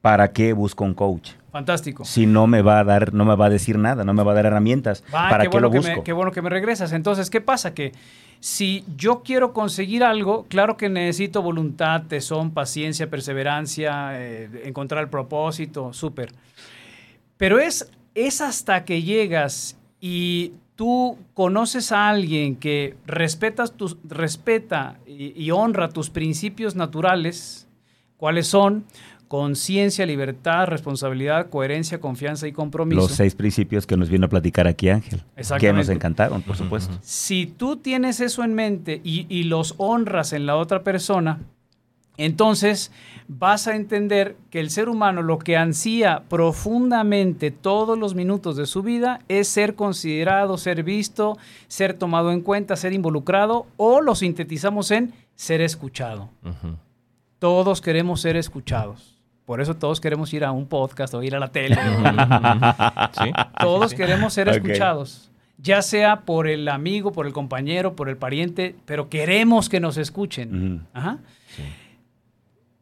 ¿para qué busco un coach? Fantástico. Si no me va a dar, no me va a decir nada, no me va a dar herramientas. Va, ¿Para qué, qué, bueno lo que busco? me, qué bueno que me regresas. Entonces, ¿qué pasa? Que si yo quiero conseguir algo, claro que necesito voluntad, tesón, paciencia, perseverancia, eh, encontrar el propósito, súper. Pero es, es hasta que llegas y tú conoces a alguien que respetas tus, respeta y, y honra tus principios naturales, ¿cuáles son? Conciencia, libertad, responsabilidad, coherencia, confianza y compromiso. Los seis principios que nos vino a platicar aquí Ángel. Que nos encantaron, por supuesto. Si tú tienes eso en mente y, y los honras en la otra persona, entonces vas a entender que el ser humano lo que ansía profundamente todos los minutos de su vida es ser considerado, ser visto, ser tomado en cuenta, ser involucrado o lo sintetizamos en ser escuchado. Todos queremos ser escuchados. Por eso todos queremos ir a un podcast o ir a la tele. [laughs] ¿Sí? Todos queremos ser escuchados, ya sea por el amigo, por el compañero, por el pariente, pero queremos que nos escuchen. Ajá. Sí.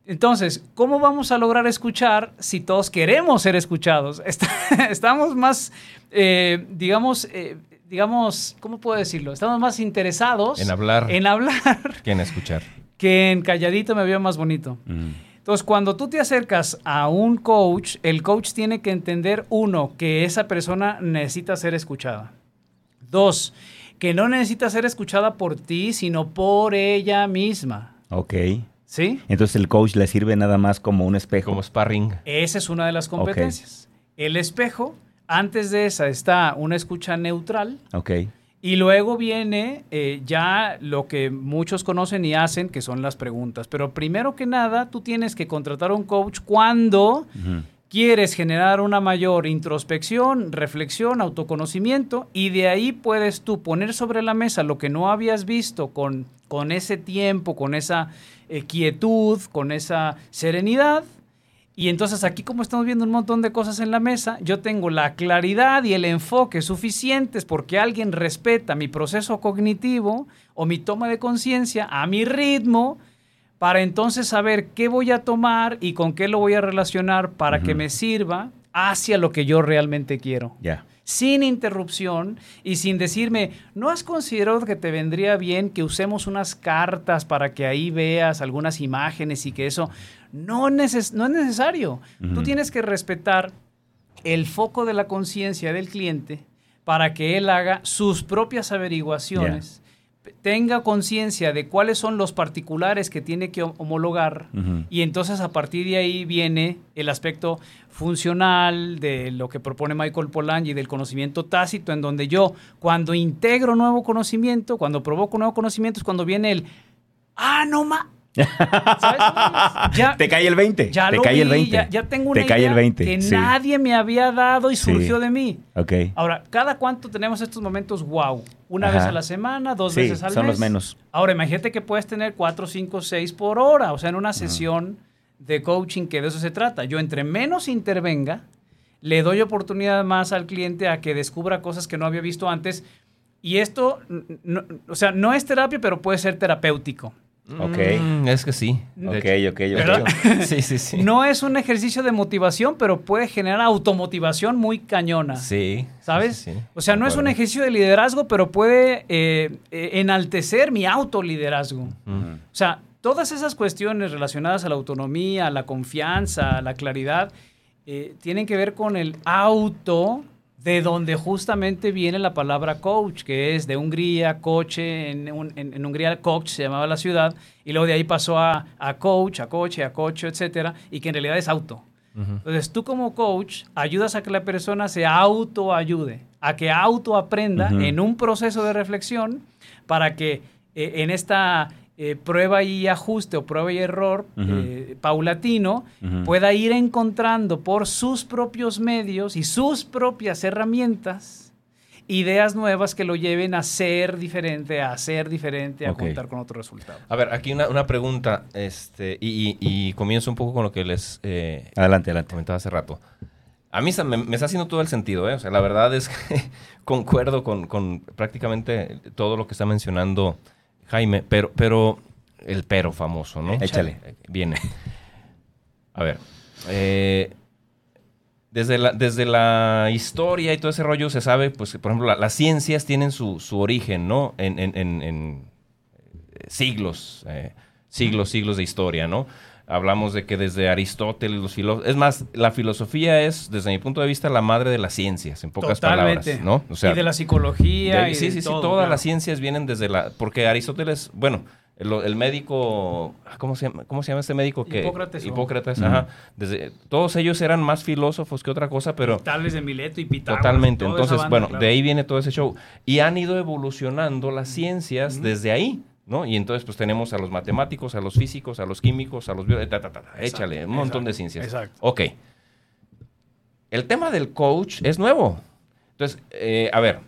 Entonces, ¿cómo vamos a lograr escuchar si todos queremos ser escuchados? [laughs] Está- Estamos más, eh, digamos, eh, digamos, ¿cómo puedo decirlo? Estamos más interesados En hablar. en hablar que en escuchar. que en calladito me veo más bonito. Entonces, cuando tú te acercas a un coach, el coach tiene que entender, uno, que esa persona necesita ser escuchada. Dos, que no necesita ser escuchada por ti, sino por ella misma. Ok. ¿Sí? Entonces el coach le sirve nada más como un espejo. Como sparring. Esa es una de las competencias. El espejo, antes de esa está una escucha neutral, Ok. Y luego viene eh, ya lo que muchos conocen y hacen, que son las preguntas. Pero primero que nada, tú tienes que contratar a un coach cuando quieres generar una mayor introspección, reflexión, autoconocimiento, y de ahí puedes tú poner sobre la mesa lo que no habías visto con, con ese tiempo, con esa eh, quietud, con esa serenidad. Y entonces aquí como estamos viendo un montón de cosas en la mesa, yo tengo la claridad y el enfoque suficientes porque alguien respeta mi proceso cognitivo o mi toma de conciencia a mi ritmo para entonces saber qué voy a tomar y con qué lo voy a relacionar para que me sirva hacia lo que yo realmente quiero. Ya. Sin interrupción y sin decirme, ¿no has considerado que te vendría bien que usemos unas cartas para que ahí veas algunas imágenes y que eso no, neces- no es necesario? Tú tienes que respetar el foco de la conciencia del cliente para que él haga sus propias averiguaciones, tenga conciencia de cuáles son los particulares que tiene que hom- homologar y entonces a partir de ahí viene el aspecto funcional de lo que propone Michael Polanyi del conocimiento tácito, en donde yo cuando integro nuevo conocimiento, cuando provoco nuevo conocimiento es cuando viene el, ah, no ma... ¿Sabes? Ya, Te cae el 20. ya te lo cae vi, el 20. Ya, ya tengo una Te cae idea el 20. que sí. nadie me había dado y Sí. surgió de mí. Ok. Ahora, ¿cada cuánto tenemos estos momentos wow? ¿Una Ajá. vez a la semana? ¿Dos Sí, veces al son mes? los menos. Ahora, imagínate que puedes tener cuatro, cinco, seis por hora, o sea, en una sesión de coaching, que de eso se trata. Yo entre menos intervenga, le doy oportunidad más al cliente a que descubra cosas que no había visto antes. Y esto, no- o sea, no es terapia, pero puede ser terapéutico. Ok. Mm, es que sí. Ok, hecho. ok, ok. [laughs] Sí, sí, sí. No es un ejercicio de motivación, pero puede generar automotivación muy cañona. Sí. ¿Sabes? sí, sí, sí. O sea, no es un ejercicio de liderazgo, pero puede eh, eh, enaltecer mi autoliderazgo. O sea, todas esas cuestiones relacionadas a la autonomía, a la confianza, a la claridad, eh, tienen que ver con el auto, de donde justamente viene la palabra coach, que es de Hungría, coche, en, un- en- en Hungría coach se llamaba la ciudad, y luego de ahí pasó a, a coach, a coche, a coche, etcétera, y que en realidad es auto. Entonces, tú como coach ayudas a que la persona se autoayude, a que autoaprenda en un proceso de reflexión para que eh, en esta eh, prueba y ajuste o prueba y error eh, paulatino pueda ir encontrando por sus propios medios y sus propias herramientas ideas nuevas que lo lleven a ser diferente, a ser diferente, a contar con otro resultado. A ver, aquí una, una pregunta, este, y, y- y comienzo un poco con lo que les eh, Adelante, adelante. comentaba hace rato. A mí me, me está haciendo todo el sentido, ¿eh? O sea, la verdad es que [laughs] concuerdo con, con prácticamente todo lo que está mencionando Jaime, pero, pero el pero famoso, ¿no? Échale. Eh, Viene. A ver, eh, desde, la, desde la historia y todo ese rollo se sabe, pues, que, por ejemplo, la- las ciencias tienen su, su origen, ¿no? En, en- en- en, eh, siglos, eh, siglos, siglos de historia, ¿no? Hablamos de que desde Aristóteles, los filósofos... Es más, la filosofía es, desde mi punto de vista, la madre de las ciencias, en pocas Totalmente. palabras, ¿no? O sea, y de la psicología. de- y sí, de sí, sí, todas claro. las ciencias vienen desde la... Porque Aristóteles, bueno, el, el médico... ¿cómo se, llama, ¿Cómo se llama este médico? Que, Hipócrates. Hipócrates, ajá. Desde, todos ellos eran más filósofos que otra cosa, pero... Tales de Mileto y Pitágoras. Totalmente. Entonces, banda, bueno, claro. de ahí viene todo ese show. Y han ido evolucionando las ciencias desde ahí, ¿no? Y entonces, pues tenemos a los matemáticos, a los físicos, a los químicos, a los bio... ta, ta, ta, ta, échale, un montón de exacto, ciencias. exacto. Ok. El tema del coach es nuevo. Entonces, eh, a ver,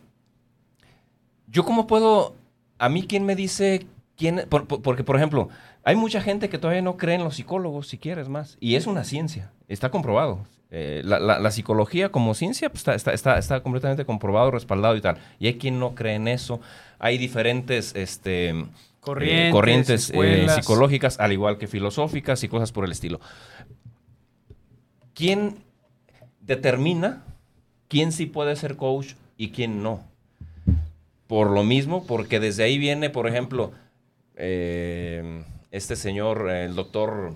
¿yo cómo puedo... A mí, ¿quién me dice quién... por- por- porque, por ejemplo, hay mucha gente que todavía no cree en los psicólogos, si quieres más. Y es una ciencia. Está comprobado. Eh, la, la- la psicología como ciencia pues, está, está, está, está completamente comprobado, respaldado y tal. Y hay quien no cree en eso. Hay diferentes este, eh, Corrientes, eh, psicológicas, al igual que filosóficas y cosas por el estilo. ¿Quién determina quién sí puede ser coach y quién no? Por lo mismo, porque desde ahí viene, por ejemplo, eh, este señor, el doctor...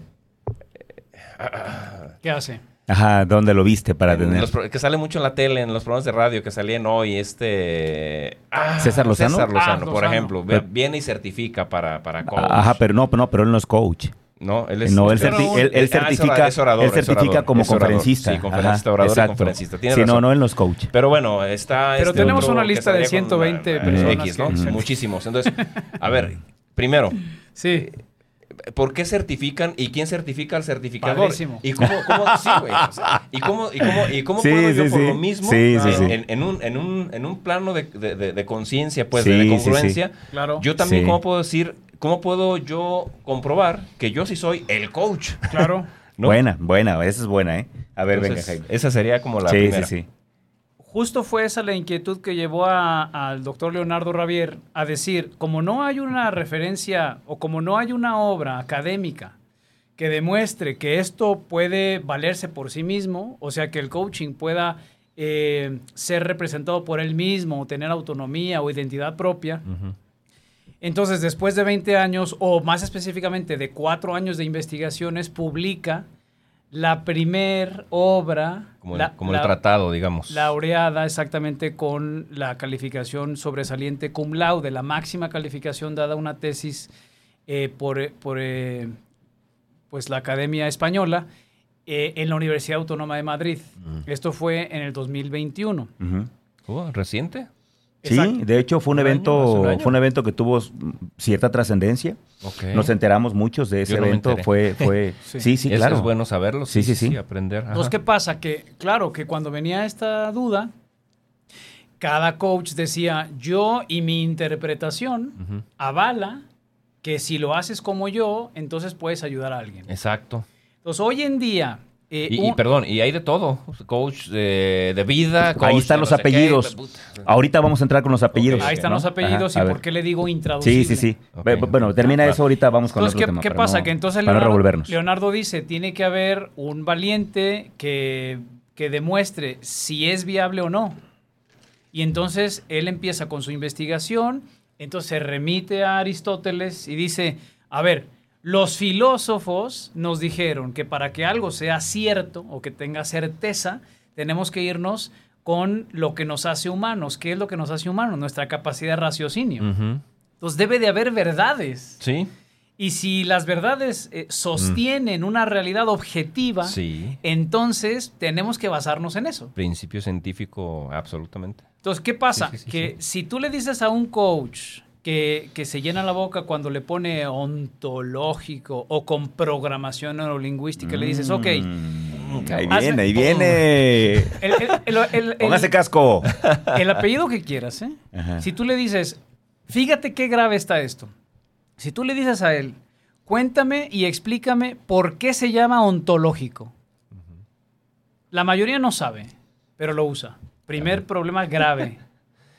¿Qué hace? Ajá, ¿dónde lo viste para en tener? los que sale mucho en la tele, en los programas de radio que salían hoy, este... ah, ¿César Lozano? César Lozano, Ah, por Lozano. ejemplo. Viene y certifica para, para coach. Ajá, pero no, no, pero él no es coach. No, él es... No, él, este- certi- él- Ah, certifica, ora- es orador, él es certifica orador, como es orador. conferencista. Sí, conferencista, orador y exacto. conferencista. Tiene Sí, no, razón. no, él no es coach. Pero bueno, está... Pero este tenemos una lista de salía con 120 la- personas X, ¿no? que- Muchísimos. Entonces, a ver, primero, Sí. ¿Por qué certifican y quién certifica al certificador? Padrísimo. ¿Y cómo, cómo, sí, güey, o sea, ¿y cómo, y cómo, y cómo Sí, puedo yo sí, por sí. lo mismo Sí, sí, en, sí. en- en un, en, un, en un plano de, de, de- de conciencia, pues, Sí, de, sí, sí. congruencia, Claro. yo también Sí. cómo puedo decir, cómo puedo yo comprobar que yo sí soy el coach? Claro. [laughs] ¿no? Buena, buena, esa es buena, ¿eh? A ver, Entonces, venga, Jaime. Esa sería como la Sí, primera. sí, sí. Justo fue esa la inquietud que llevó al doctor Leonardo Ravier a decir, como no hay una referencia o como no hay una obra académica que demuestre que esto puede valerse por sí mismo, o sea, que el coaching pueda eh, ser representado por él mismo, o tener autonomía o identidad propia, entonces después de 20 años, o más específicamente de 4 años de investigaciones, publica la primer obra, Como, la- el, como la- el tratado, digamos. laureada exactamente con la calificación sobresaliente cum laude, la máxima calificación dada a una tesis eh, por, eh, por, eh, pues la Academia Española eh, en la Universidad Autónoma de Madrid. Mm. Esto fue en el 2021. Ujú. Oh, ¿Reciente? Sí, Exacto. de hecho fue un evento, fue un evento que tuvo cierta trascendencia. Nos enteramos muchos de ese Yo no me evento. fue, fue, [laughs] Sí. sí, sí, es, claro. es bueno saberlo. Sí, sí, sí. aprender. Entonces. ¿qué pasa? Que, claro, que cuando venía esta duda, cada coach decía, yo y mi interpretación avala que si lo haces como yo, entonces puedes ayudar a alguien. Exacto. Entonces, hoy en día... eh, Y, perdón, y hay de todo. Coach de, de vida, coach Ahí están de los no sé qué, apellidos. puta. Ahorita vamos a entrar con los apellidos. ahí están ¿no? los apellidos Ajá, y por qué le digo intraducible. Sí, sí, sí. Bueno, termina eso, ahorita vamos con Entonces, otro ¿qué, tema. qué pasa? no- que entonces. Leonardo dice, tiene que haber un valiente que, que demuestre si es viable o no. Y entonces él empieza con su investigación, entonces se remite a Aristóteles y dice, a ver, los filósofos nos dijeron que para que algo sea cierto o que tenga certeza, tenemos que irnos con lo que nos hace humanos. ¿Qué es lo que nos hace humanos? Nuestra capacidad de raciocinio. Entonces debe de haber verdades. Sí. Y si las verdades eh, sostienen una realidad objetiva, Sí. entonces tenemos que basarnos en eso. Principio científico, absolutamente. Entonces, ¿qué pasa? Sí, sí, sí, que si tú le dices a un coach que, que se llena la boca cuando le pone ontológico o con programación neurolingüística, le dices, ok, Mm, ahí Hazme- viene, ahí viene. el, el- el- el- el- Póngase casco. el apellido que quieras, ¿eh? Ajá. Si tú le dices, fíjate qué grave está esto. Si tú le dices a él, cuéntame y explícame por qué se llama ontológico. La mayoría no sabe, pero lo usa. Primer problema grave.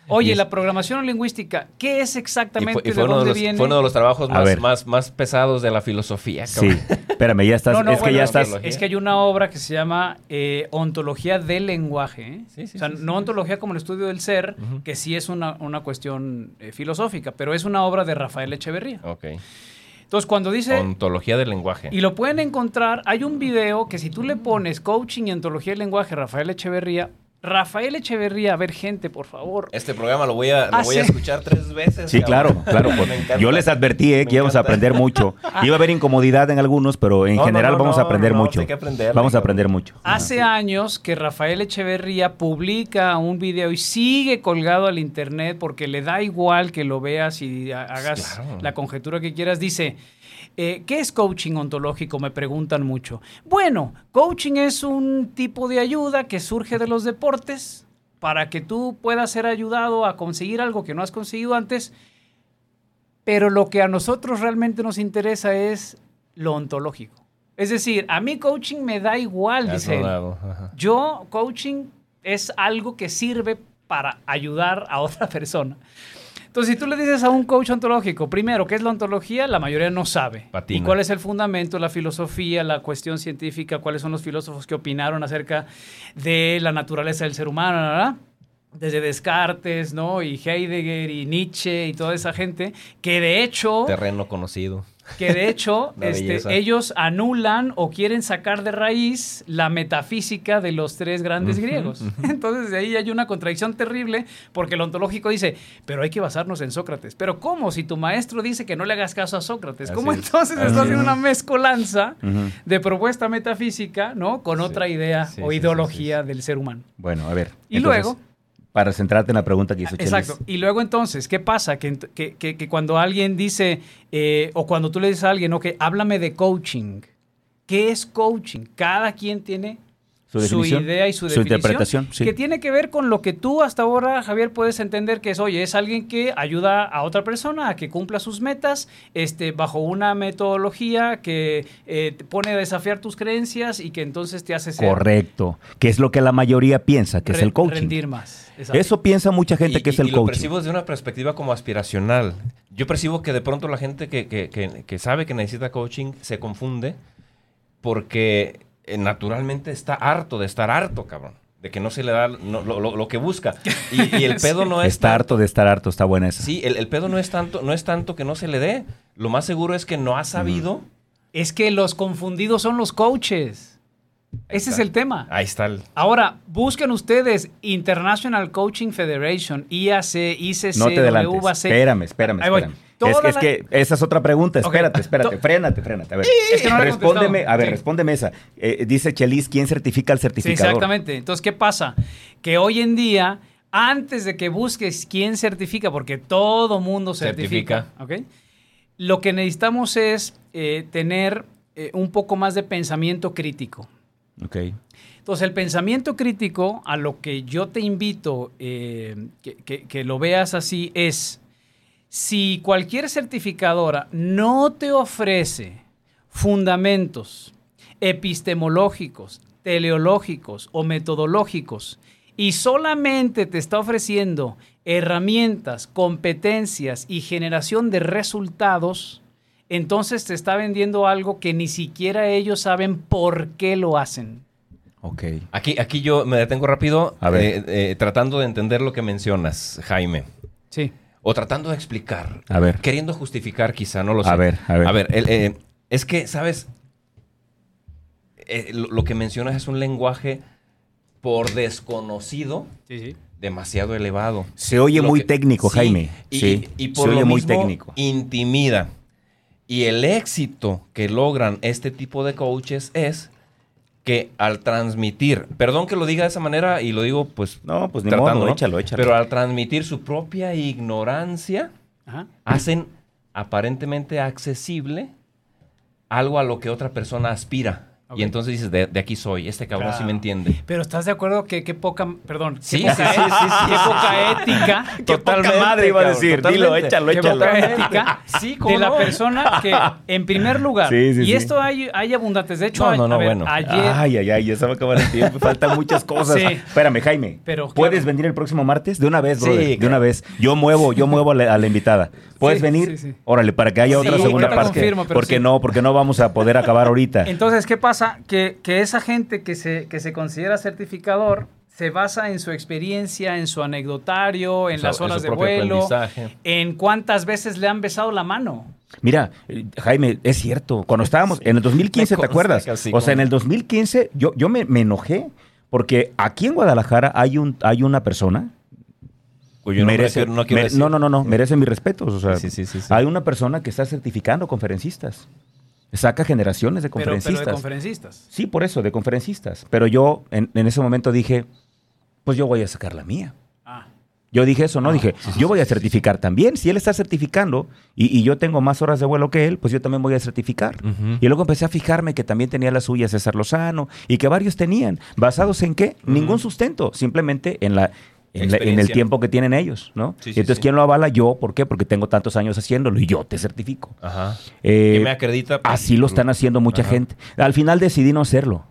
Oye, es- la programación lingüística, ¿qué es Y exactamente? fue, y ¿De fue uno, de dónde los, viene? fue uno de los trabajos más, más, más pesados de la filosofía. Sí, espérame, ya estás, No, no, es que ya es estás, Es que hay una obra que se llama eh, Ontología del Lenguaje. ¿eh? Sí, sí, o sea, sí, sí. no ontología como el estudio del ser, que sí es una, una cuestión eh, filosófica, pero es una obra de Rafael Echeverría. Ok. Entonces, cuando dice... Ontología del lenguaje. Y lo pueden encontrar, hay un video que si tú le pones coaching y ontología del lenguaje Rafael Echeverría, Rafael Echeverría, a ver gente, por favor. Este programa lo voy a, lo Ah, voy a sí. escuchar tres veces. Sí, cabrón. claro, [laughs] claro. Por- encanta. Yo les advertí eh, que íbamos a aprender mucho. [laughs] Iba a haber incomodidad en algunos, pero en No, general no, vamos a aprender no, mucho. hay que aprenderle, vamos a aprender mucho. Hace años que Rafael Echeverría publica un video y sigue colgado al internet porque le da igual que lo veas y ha- hagas Claro. la conjetura que quieras. Dice, eh, ¿qué es coaching ontológico? Me preguntan mucho. Bueno, coaching es un tipo de ayuda que surge de los deportes para que tú puedas ser ayudado a conseguir algo que no has conseguido antes. Pero lo que a nosotros realmente nos interesa es lo ontológico. Es decir, a mí coaching me da igual, dice él. Yo, coaching es algo que sirve para ayudar a otra [laughs] persona. Entonces, si tú le dices a un coach ontológico, primero, ¿qué es la ontología? La mayoría no sabe. Patina. ¿Y cuál es el fundamento, la filosofía, la cuestión científica? ¿Cuáles son los filósofos que opinaron acerca de la naturaleza del ser humano? ¿verdad? Desde Descartes, ¿no? Y Heidegger y Nietzsche y toda esa gente, que de hecho Terreno conocido. Que de hecho [laughs] este, ellos anulan o quieren sacar de raíz la metafísica de los tres grandes griegos. [laughs] Entonces de ahí hay una contradicción terrible porque el ontológico dice, pero hay que basarnos en Sócrates. Pero ¿cómo? Si tu maestro dice que no le hagas caso a Sócrates, ¿cómo Así entonces estás es. haciendo una mezcolanza de propuesta metafísica, ¿no? Con Sí. otra idea Sí, o sí, ideología del ser humano. Bueno, a ver. Y entonces, luego- Para centrarte en la pregunta que hizo. Exacto. Y luego entonces, ¿qué pasa? Que- que- que cuando alguien dice, eh, o cuando tú le dices a alguien, ok, háblame de coaching. ¿Qué es coaching? Cada quien tiene Su idea y su, su definición, interpretación, sí. que tiene que ver con lo que tú hasta ahora, Javier, puedes entender que es, oye, es alguien que ayuda a otra persona a que cumpla sus metas este, bajo una metodología que eh, te pone a desafiar tus creencias y que entonces te hace ser, Correcto. Que es lo que la mayoría piensa, que es el coaching. rendir más. Exacto. Eso piensa mucha gente Y- que es y- el y lo coaching. percibo desde una perspectiva como aspiracional. Yo percibo que de pronto la gente que, que- que- que sabe que necesita coaching se confunde porque eh, naturalmente está harto de estar harto, cabrón. De que no se le da no- lo, lo- lo que busca. Y, y el [laughs] pedo no es... Está harto de estar harto, está buena esa. Sí, el, el pedo no es, tanto, no es tanto que no se le dé. Lo más seguro es que no ha sabido... Es que los confundidos son los coaches. Ese es el tema. Ahí está el... Ahora, busquen ustedes International Coaching Federation, IAC, ICC, No te. WAC. Espérame, espérame, Ahí voy. espérame. Toda Es que, es la- que esa es otra pregunta. Espérate, espérate. Frénate, frénate. A ver. Es que no la respóndeme, a ver, Sí. respóndeme esa. Eh, dice Chelis, ¿quién certifica al Sí, certificador? exactamente. Entonces, ¿qué pasa? Que hoy en día, antes de que busques quién certifica, porque todo mundo certifica, ¿ok? Lo que necesitamos es eh, tener eh, un poco más de pensamiento crítico. Ok. Entonces, el pensamiento crítico, a lo que yo te invito eh, que, que- que lo veas así, es si cualquier certificadora no te ofrece fundamentos epistemológicos, teleológicos o metodológicos y solamente te está ofreciendo herramientas, competencias y generación de resultados, entonces te está vendiendo algo que ni siquiera ellos saben por qué lo hacen. Ok. Aquí, aquí yo me detengo rápido A ver. eh, eh, tratando de entender lo que mencionas, Jaime. Sí. O tratando de explicar. A ver. Queriendo justificar, quizá, no lo sé. A ver, a ver. A ver, el, eh, es que, ¿sabes? Eh, lo, lo que mencionas es un lenguaje por desconocido Sí, sí. demasiado elevado. Se oye Lo muy que- técnico, sí, Jaime. Y, sí, y por se oye lo muy mismo, técnico. intimida. Y el éxito que logran este tipo de coaches es que al transmitir, perdón que lo diga de esa manera y lo digo pues No, pues ni tratando, modo, ¿no? échalo, échalo. Pero al transmitir su propia ignorancia, Ajá. hacen aparentemente accesible algo a lo que otra persona aspira. Ok. Y entonces dices, de, de aquí soy, este cabrón sí Claro. me entiende. Pero ¿estás de acuerdo que qué poca, perdón, qué Sí, poca, sí, sí, sí, sí, qué sí, poca sí. ética, [laughs] Qué poca madre iba a decir. Dilo, totalmente. échalo, qué échalo. poca [laughs] ética Sí, ¿cómo de la no? persona que, en primer lugar, Sí, sí, y sí. esto hay, hay abundantes. De hecho, No, no, no, a ver, bueno. ayer, Ay, ay, ay, ya se va a acabar el tiempo. Faltan muchas cosas. [laughs] Sí. Espérame, Jaime. Pero, ¿Puedes claro. venir el próximo martes? De una vez, Sí, brother. de claro. una vez. Yo muevo, yo muevo a la, a la invitada. ¿Puedes Sí, venir? sí, sí. Órale, para que haya Sí, otra segunda parte. porque sí. no, porque no vamos a poder acabar ahorita. Entonces, ¿qué pasa? Que, que esa gente que se, que se considera certificador se basa en su experiencia, en su anecdotario, en O sea, las horas su de vuelo, en cuántas veces le han besado la mano. Mira, eh, Jaime, es cierto. Cuando estábamos en el [laughs] 2015, Me ¿te acuerdas? así O sea, en el 2015 yo, yo me, me enojé porque aquí en Guadalajara hay, un, hay una persona Cuyo merece, no quiero mere- decir. no, no, no, no, merece mis respetos. O sea, Sí, sí, sí, sí. hay una persona que está certificando conferencistas. Saca generaciones de Pero, pero conferencistas. de conferencistas. sí, por eso, de conferencistas. Pero yo en, en ese momento dije, pues yo voy a sacar la mía. Ah, Yo dije eso, ¿no? dije, yo voy a certificar también. Si él está certificando y, y yo tengo más horas de vuelo que él, pues yo también voy a certificar. Y luego empecé a fijarme que también tenía la suya César Lozano y que varios tenían. ¿Basados en qué? Ningún sustento, simplemente en la... En, la- en el tiempo que tienen ellos, ¿no? Sí, y sí, entonces, sí. ¿quién lo avala? Yo, ¿por qué? Porque tengo tantos años haciéndolo y yo te certifico. Ajá. Eh, ¿Qué me acredita? así lo están haciendo mucha Ajá. gente. Al final decidí no hacerlo.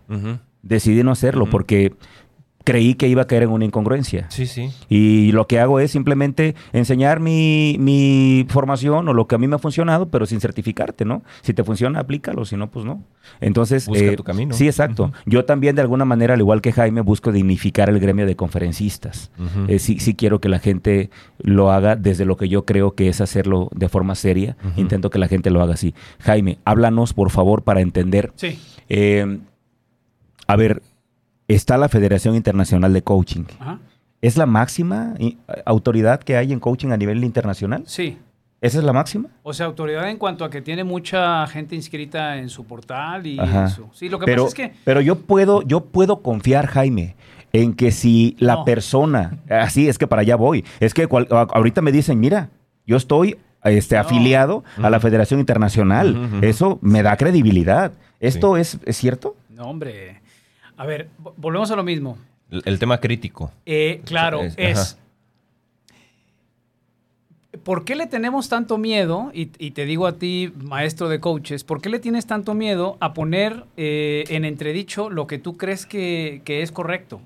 Decidí no hacerlo porque creí que iba a caer en una incongruencia. Sí, sí. Y lo que hago es simplemente enseñar mi, mi formación o lo que a mí me ha funcionado, pero sin certificarte, ¿no? Si te funciona, aplícalo, si no, pues no. Entonces, Busca eh, tu camino. Sí, exacto. Yo también, de alguna manera, al igual que Jaime, busco dignificar el gremio de conferencistas. Eh, sí, sí quiero que la gente lo haga desde lo que yo creo que es hacerlo de forma seria. Intento que la gente lo haga así. Jaime, háblanos, por favor, para entender. sí. Eh, a ver, está la Federación Internacional de Coaching. Ajá. ¿Es la máxima i- autoridad que hay en coaching a nivel internacional? Sí. ¿Esa es la máxima? O sea, autoridad en cuanto a que tiene mucha gente inscrita en su portal y Ajá. en su- Sí, lo que Pero, pasa es que... pero yo puedo, yo puedo confiar, Jaime, en que si la No. persona, así es que para allá voy, es que cual- ahorita me dicen, mira, yo estoy este, No. afiliado a la Federación Internacional, eso me da credibilidad. ¿Esto es, es cierto? No, hombre. A ver, vo- volvemos a lo mismo. El, el tema crítico. Eh, claro, Es-. ¿Por qué le tenemos tanto miedo? Y, y te digo a ti, maestro de coaches, ¿por qué le tienes tanto miedo a poner eh, en entredicho lo que tú crees que, que es correcto?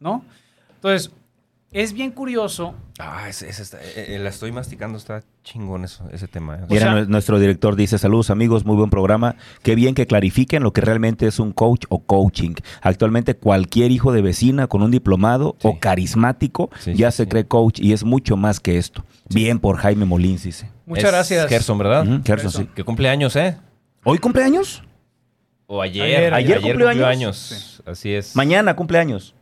¿No? Entonces, es bien curioso. Ah, está- eh, eh, la estoy masticando, está chingón eso, ese tema. eh. Mira, sea- nuestro director dice, saludos amigos, muy buen programa. Qué bien que clarifiquen lo que realmente es un coach o coaching. Actualmente cualquier hijo de vecina con un diplomado Sí. o carismático Sí, ya sí, se sí. cree coach y es mucho más que esto. Bien por Jaime Molins, dice. Muchas Es gracias. Gerson, ¿verdad? Ujú, Gerson, sí. Que cumple años, ¿eh? ¿Hoy cumpleaños? O ayer. Ayer, ayer cumplió cumplió años. años. Así es. Mañana cumpleaños.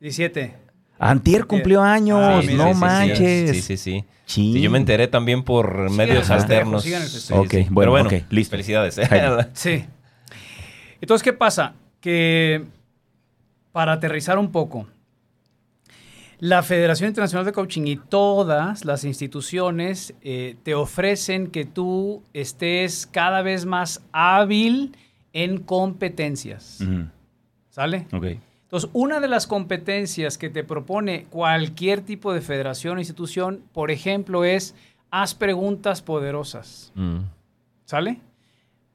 17. Antier cumplió años, Ah, no sí, manches. Sí, sí, sí. Yo me enteré también por Sigan medios alternos. sigan el festejo. Ok, bueno, Pero bueno, ok, listo. Felicidades. ¿eh? [laughs] Sí. Entonces, ¿qué pasa? Que para aterrizar un poco, la Federación Internacional de Coaching y todas las instituciones eh, te ofrecen que tú estés cada vez más hábil en competencias. ¿Sale? Ok. Entonces, una de las competencias que te propone cualquier tipo de federación o institución, por ejemplo, es haz preguntas poderosas. Mm. ¿Sale?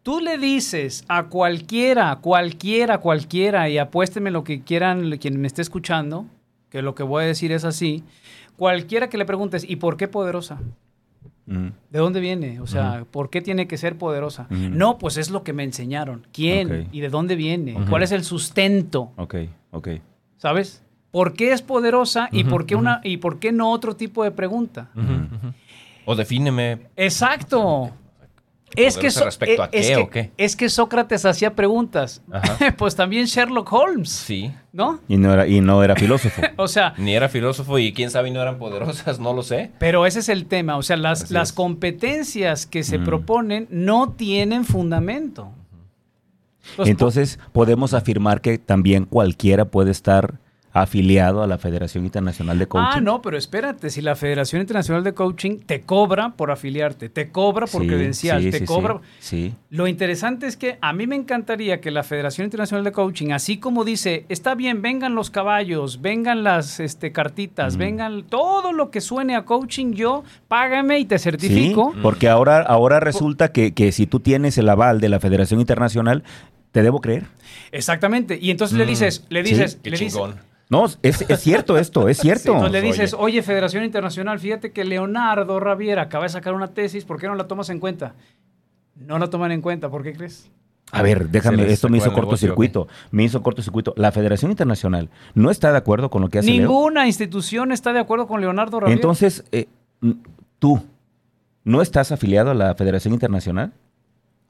Tú le dices a cualquiera, cualquiera, cualquiera, y apuéstenme lo que quieran, quien me esté escuchando, que lo que voy a decir es así, cualquiera que le preguntes, ¿y por qué poderosa? Ujú. ¿De dónde viene? O sea, ¿por qué tiene que ser poderosa? No, pues es lo que me enseñaron. ¿Quién? ¿Y de dónde viene? ¿Cuál es el sustento? Ok, ok. ¿Sabes? ¿Por qué es poderosa y, por qué una, y por qué no otro tipo de pregunta? O defíneme. Exacto. Es que, ¿Poderosa So- respecto a es qué que- o qué? es que Sócrates hacía preguntas. Ajá. [laughs] pues también Sherlock Holmes, Sí. ¿no? Y no era, y no era filósofo. [laughs] O sea, Ni era filósofo y quién sabe, no eran poderosas, no lo sé. pero ese es el tema. O sea, las, Así las es. competencias que se Mm. proponen no tienen fundamento. Entonces, Entonces, podemos afirmar que también cualquiera puede estar afiliado a la Federación Internacional de Coaching. Ah, no, pero espérate, si la Federación Internacional de Coaching te cobra por afiliarte, te cobra por Sí, credencial, sí, te sí, cobra... Sí. sí. Lo interesante es que a mí me encantaría que la Federación Internacional de Coaching, así como dice, está bien, vengan los caballos, vengan las este, cartitas, vengan todo lo que suene a coaching, yo págame y te certifico. Sí, porque ahora, ahora resulta que, que si tú tienes el aval de la Federación Internacional, te debo creer. Exactamente. Y entonces le Mm, dices, le dices, le dices. No, es, es cierto esto, es cierto. entonces le dices, oye, Federación Internacional, fíjate que Leonardo Raviera acaba de sacar una tesis, ¿por qué no la tomas en cuenta? No la toman en cuenta, ¿por qué crees? A ver, déjame, esto me hizo cortocircuito. Me hizo cortocircuito. La Federación Internacional no está de acuerdo con lo que hace Leo. Ninguna institución está de acuerdo con Leonardo Raviera. Entonces, eh, tú, ¿no estás afiliado a la Federación Internacional?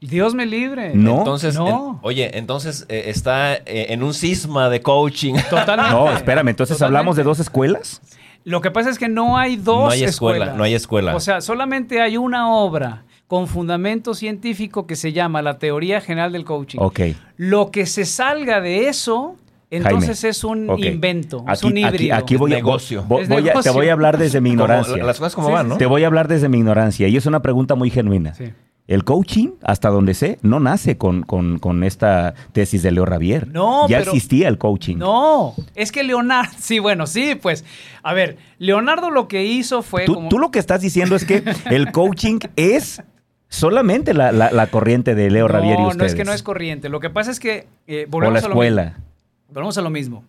Dios me libre. No. Entonces, No. en- oye, entonces eh, está eh, en un cisma de coaching. [laughs] Totalmente. No, espérame, entonces Totalmente. hablamos de dos escuelas. Lo que pasa es que no hay dos No hay escuela, escuelas. no hay escuela. O sea, solamente hay una obra con fundamento científico que se llama la teoría general del coaching. Ok. Lo que se salga de eso, entonces es un invento, es un híbrido. aquí voy, a- Negocio. voy- Es voy a- te voy a hablar desde mi Como ignorancia. las cosas como Sí, van, ¿no? Te voy a hablar desde mi ignorancia y es una pregunta muy genuina. Sí. El coaching, hasta donde sé, no nace con, con- con esta tesis de Leo Ravier. No, ya pero- existía el coaching. No, es que Leonardo, [laughs] sí, bueno, sí, pues, a ver, Leonardo lo que hizo fue Tú, como... tú lo que estás diciendo es que el coaching [laughs] es solamente la, la- la corriente de Leo no, Ravier y no ustedes. es que no es corriente. Lo que pasa es que eh, o la volvemos a lo mismo. escuela. Volvemos a lo mismo.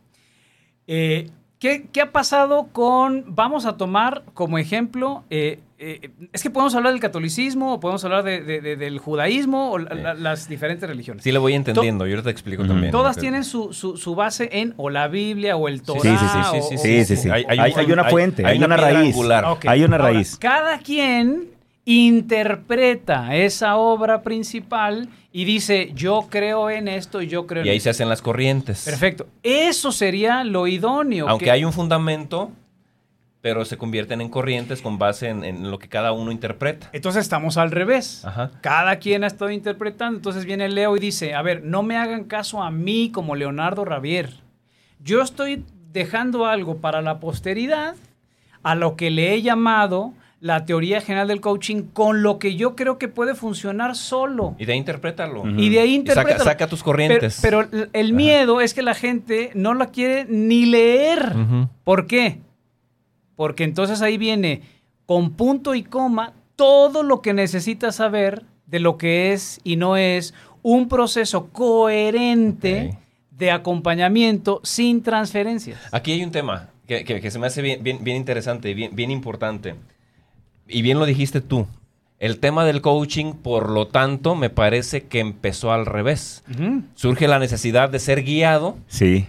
Eh, ¿qué, qué ha pasado con, vamos a tomar como ejemplo, eh, eh, es que podemos hablar del catolicismo o podemos hablar de- de- de- del judaísmo o la- la- las diferentes religiones. Sí, le voy entendiendo. Yo te explico también. Todas tienen su, su- su base en o la Biblia o el Torah. sí, sí, sí, o- sí, o- Sí, sí, sí. Hay, Hay- hay un- hay una fuente, hay hay, una raíz. angular. Ok. Hay una Ahora, raíz. Cada quien interpreta esa obra principal y dice, yo creo en esto y yo creo en Y ahí esto. se hacen las corrientes. Perfecto. Eso sería lo idóneo. Aunque que- hay un fundamento, pero se convierten en corrientes con base en, en lo que cada uno interpreta. Entonces estamos al revés. Ajá. Cada quien ha estado interpretando. Entonces viene Leo y dice, a ver, no me hagan caso a mí como Leonardo Ravier. Yo estoy dejando algo para la posteridad, a lo que le he llamado la teoría general del coaching, con lo que yo creo que puede funcionar solo. Y de ahí interprétalo. Y de ahí saca, tus corrientes. Pero, pero el miedo es que la gente no la quiere ni leer. Ujú. ¿Por qué? Porque entonces ahí viene con punto y coma todo lo que necesitas saber de lo que es y no es un proceso coherente de acompañamiento sin transferencias. Aquí hay un tema que, que- que se me hace bien, bien, bien interesante y bien, bien importante. Y bien lo dijiste tú. El tema del coaching, por lo tanto, me parece que empezó al revés. Surge la necesidad de ser guiado, Sí.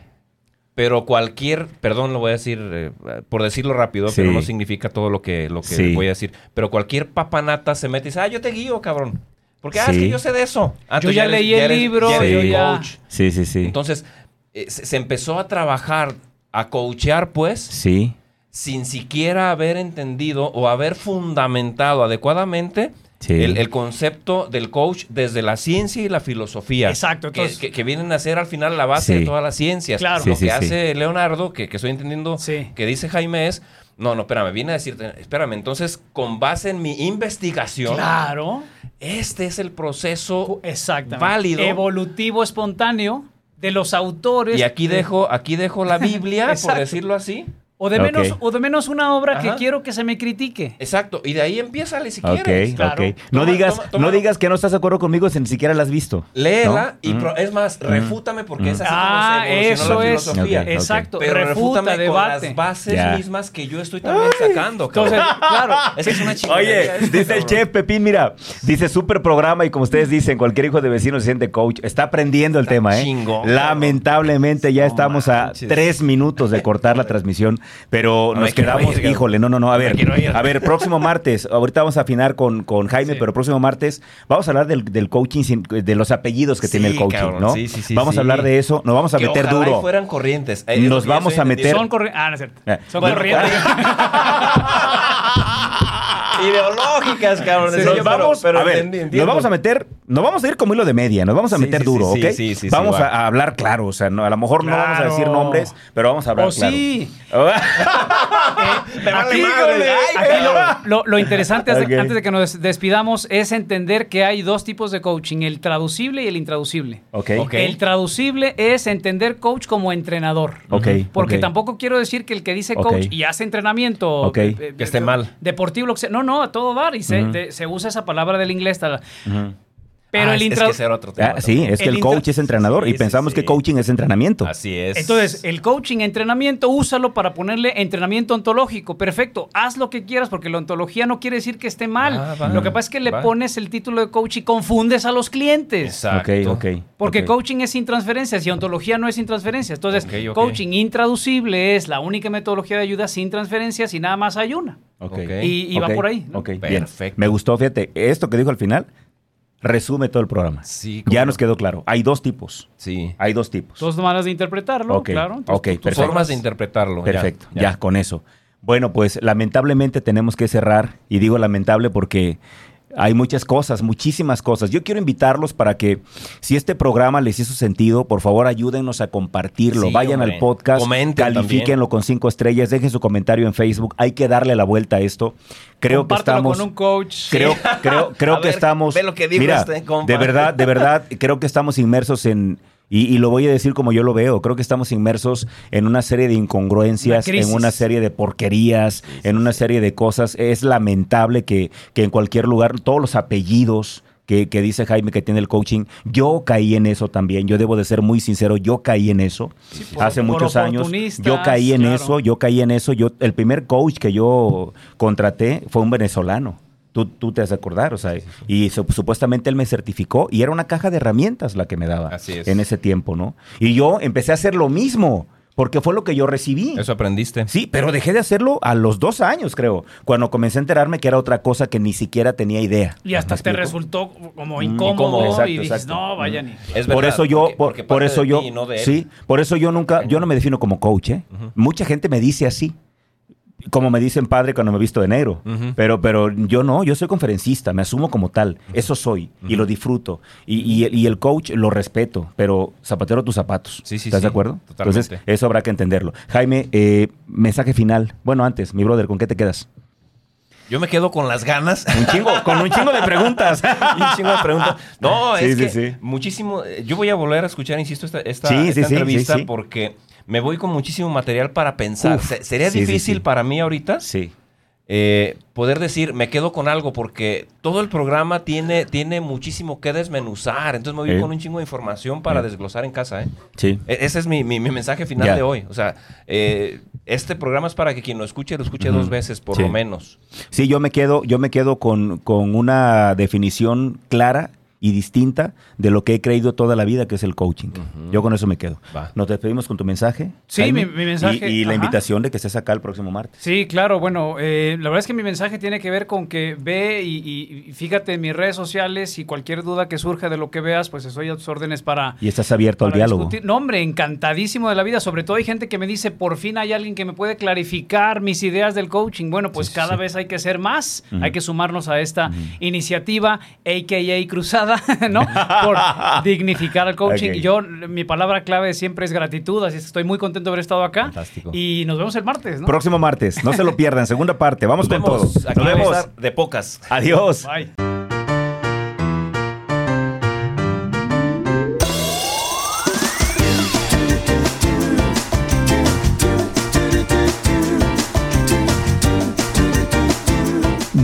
Pero cualquier, perdón, lo voy a decir eh, por decirlo rápido, Sí. pero no significa todo lo que, lo que Sí. voy a decir. Pero cualquier papanata se mete y dice, ah, yo te guío, cabrón. Porque, ah, es que yo sé de eso. Ah, Yo ya eres- leí el eres- libro, yo un ya- coach. Sí, sí, sí. Entonces, eh, se, se empezó a trabajar, a coachear, pues, sí. sin siquiera haber entendido o haber fundamentado adecuadamente Sí. el, el concepto del coach desde la ciencia y la filosofía. Exacto, Que, entonces- que- que vienen a ser al final la base Sí. de todas las ciencias. Claro. Lo Sí, que sí, sí. hace Leonardo, que, que estoy entendiendo que dice Jaime es, no, no, espérame, viene a decirte, espérame, entonces con base en mi investigación, Claro. este es el proceso válido. Evolutivo espontáneo de los autores. Y aquí de- dejo, aquí dejo la Biblia, [laughs] por decirlo así. O de, menos, o de menos una obra que quiero que se me critique. Exacto. Y de ahí empieza si quieres. claro. ok. No, Toma- digas, toma- toma- no digas que no estás de acuerdo conmigo si ni siquiera la has visto. Léela ¿No? y Mm. pro- es más, refútame porque es así Ah, como se eso la es. filosofía. Ok. Exacto. Pero refuta, refútame con debate. las bases mismas que yo estoy también sacando. cabrón. Entonces, claro. [laughs] Esa es una chingadería Oye, dice el chef Pepín, mira, dice súper programa y como ustedes dicen, cualquier hijo de vecino se siente coach. Está aprendiendo el Está tema, ¿eh? chingón, Lamentablemente ya estamos a tres minutos de cortar la transmisión, pero No nos quedamos, híjole, no, no, no, a ver, a ver, próximo martes, ahorita vamos a afinar con, con Jaime, Sí. pero próximo martes vamos a hablar del, del coaching, sin- de los apellidos que Sí, tiene el coaching, cabrón, ¿no? sí, sí, sí, vamos sí. a hablar de eso, nos vamos a Que meter ojalá y duro. fueran corrientes. Eh, Nos vamos a meter-. Son corrientes. Ah, no es cierto. Eh, Son corrientes. [laughs] ideológicas, cabrón. Sí, nos vamos, pero, pero a ver, entendí, nos vamos a meter, nos vamos a ir como hilo de media, nos vamos a meter sí, duro, sí, ¿ok? sí, sí, sí, vamos va. a, a hablar claro, o sea, no, a lo mejor no vamos a decir nombres, pero vamos a hablar O claro. sí. [laughs] Aquí, aquí lo, lo- lo interesante antes- [laughs] antes de que nos despidamos es entender que hay dos tipos de coaching, el traducible y el intraducible. ok, Ok. El traducible es entender coach como entrenador. ok. Porque tampoco quiero decir que el que dice coach y hace entrenamiento eh, Que esté mal. deportivo, lo que sea. No, no, a todo dar. Y se, de- se usa esa palabra del inglés. tal. Pero Ah, el es- que ese era otro tema. Ah, sí, es que El el, coach es entrenador Sí, y sí, pensamos sí. que coaching es entrenamiento. Así es. Entonces, el coaching, entrenamiento, úsalo para ponerle entrenamiento ontológico. Perfecto, haz lo que quieras porque la ontología no quiere decir que esté mal. Ah, va. lo que pasa es que le Va. pones el título de coach y confundes a los clientes. Exacto. Ok, ok. Porque coaching es sin transferencias y ontología no es sin transferencias. Entonces, coaching intraducible es la única metodología de ayuda sin transferencias y nada más hay una. Y, y va por ahí. ¿no? bien. Perfecto. Me gustó, fíjate, esto que dijo al final resume todo el programa. Sí, cómo ya no. nos quedó claro. Hay dos tipos. Sí. Hay dos tipos. Dos maneras de interpretarlo, Ok, claro. perfecto. Formas de interpretarlo. ya, Perfecto, ya, con eso. Bueno, pues lamentablemente tenemos que cerrar, y digo lamentable porque hay muchas cosas, muchísimas cosas. Yo quiero invitarlos para que, si este programa les hizo sentido, por favor ayúdennos a compartirlo. Sí, Vayan hombre. al podcast, Comenten califíquenlo con cinco estrellas, dejen su comentario en Facebook. Hay que darle la vuelta a esto. Creo que Compártelo estamos... con un coach. [laughs] Creo, creo, [laughs] creo A que ver, estamos. ve lo que dijo mira, este de verdad, de verdad, creo que estamos inmersos en. Y, y lo voy a decir como yo lo veo. Creo que estamos inmersos en una serie de incongruencias, en una serie de porquerías, en una serie de cosas. Es lamentable que, que en cualquier lugar, todos los apellidos. Que, que dice Jaime que tiene el coaching. Yo caí en eso también. Yo debo de ser muy sincero. Yo caí en eso por- hace por muchos años. Yo caí en claro. eso. Yo caí en eso. Yo el primer coach que yo contraté fue un venezolano. Tú, tú te has de acordar, o sea, y su- supuestamente él me certificó y era una caja de herramientas la que me daba Así es. en ese tiempo, ¿no? Y yo empecé a hacer lo mismo, porque fue lo que yo recibí. Eso aprendiste. Sí, pero dejé de hacerlo a los dos años, creo, cuando comencé a enterarme que era otra cosa que ni siquiera tenía idea. Y hasta ¿Me te resultó como Mm, incómodo, incómodo. Exacto, y dices, exacto. no, vayan. y- Es por verdad, eso yo, porque- por, porque por parte eso de yo, ti no de él. sí, por eso yo nunca, yo no me defino como coach, ¿eh? Mucha gente me dice así, como me dicen padre cuando me he visto de negro, pero, pero yo no, yo soy conferencista, me asumo como tal, eso soy y lo disfruto y, y- y el coach lo respeto, pero zapatero tus zapatos, Sí, sí, ¿estás de acuerdo? totalmente. Entonces eso habrá que entenderlo. Jaime, eh, mensaje final. Bueno, antes, mi brother, ¿con qué te quedas? Yo me quedo con las ganas. Un chingo, con un chingo de preguntas. [laughs] Un chingo de preguntas. No, Sí, es sí, que muchísimo. eh, Yo voy a volver a escuchar, insisto, esta, entrevista porque me voy con muchísimo material para pensar. Uf, sería sí, difícil sí. para mí ahorita Sí. eh, poder decir, me quedo con algo porque todo el programa tiene, tiene muchísimo que desmenuzar. Entonces me voy con un chingo de información para desglosar en casa. ¿eh? Sí. E- Ese es mi, mi- mi mensaje final de hoy. O sea, eh, este programa es para que quien lo escuche, lo escuche dos veces por Sí. lo menos. Sí, yo me quedo, yo me quedo con, con una definición clara y distinta de lo que he creído toda la vida, que es el coaching. Yo con eso me quedo. Va. Nos despedimos con tu mensaje. Sí, Jaime? mi- mi mensaje, Y, y la invitación de que estés acá el próximo martes. Sí, claro, bueno, eh, la verdad es que mi mensaje tiene que ver con que ve y, y- y fíjate en mis redes sociales y cualquier duda que surja de lo que veas, pues estoy a tus órdenes para... Y estás abierto al diálogo. discutir. No, hombre, encantadísimo de la vida. Sobre todo hay gente que me dice, por fin hay alguien que me puede clarificar mis ideas del coaching. Bueno, pues Sí, cada sí. vez hay que ser más, hay que sumarnos a esta iniciativa, a.k.a. Cruzada, [laughs] ¿no? Por [laughs] dignificar al coaching. Ok. Y Yo, mi palabra clave siempre es gratitud, así es que estoy muy contento de haber estado acá. Fantástico. Y nos vemos el martes, ¿no? Próximo martes, no se lo pierdan, segunda parte. Vamos Nos con vemos. todo. Aquí Nos vemos. de pocas. Adiós. Bye.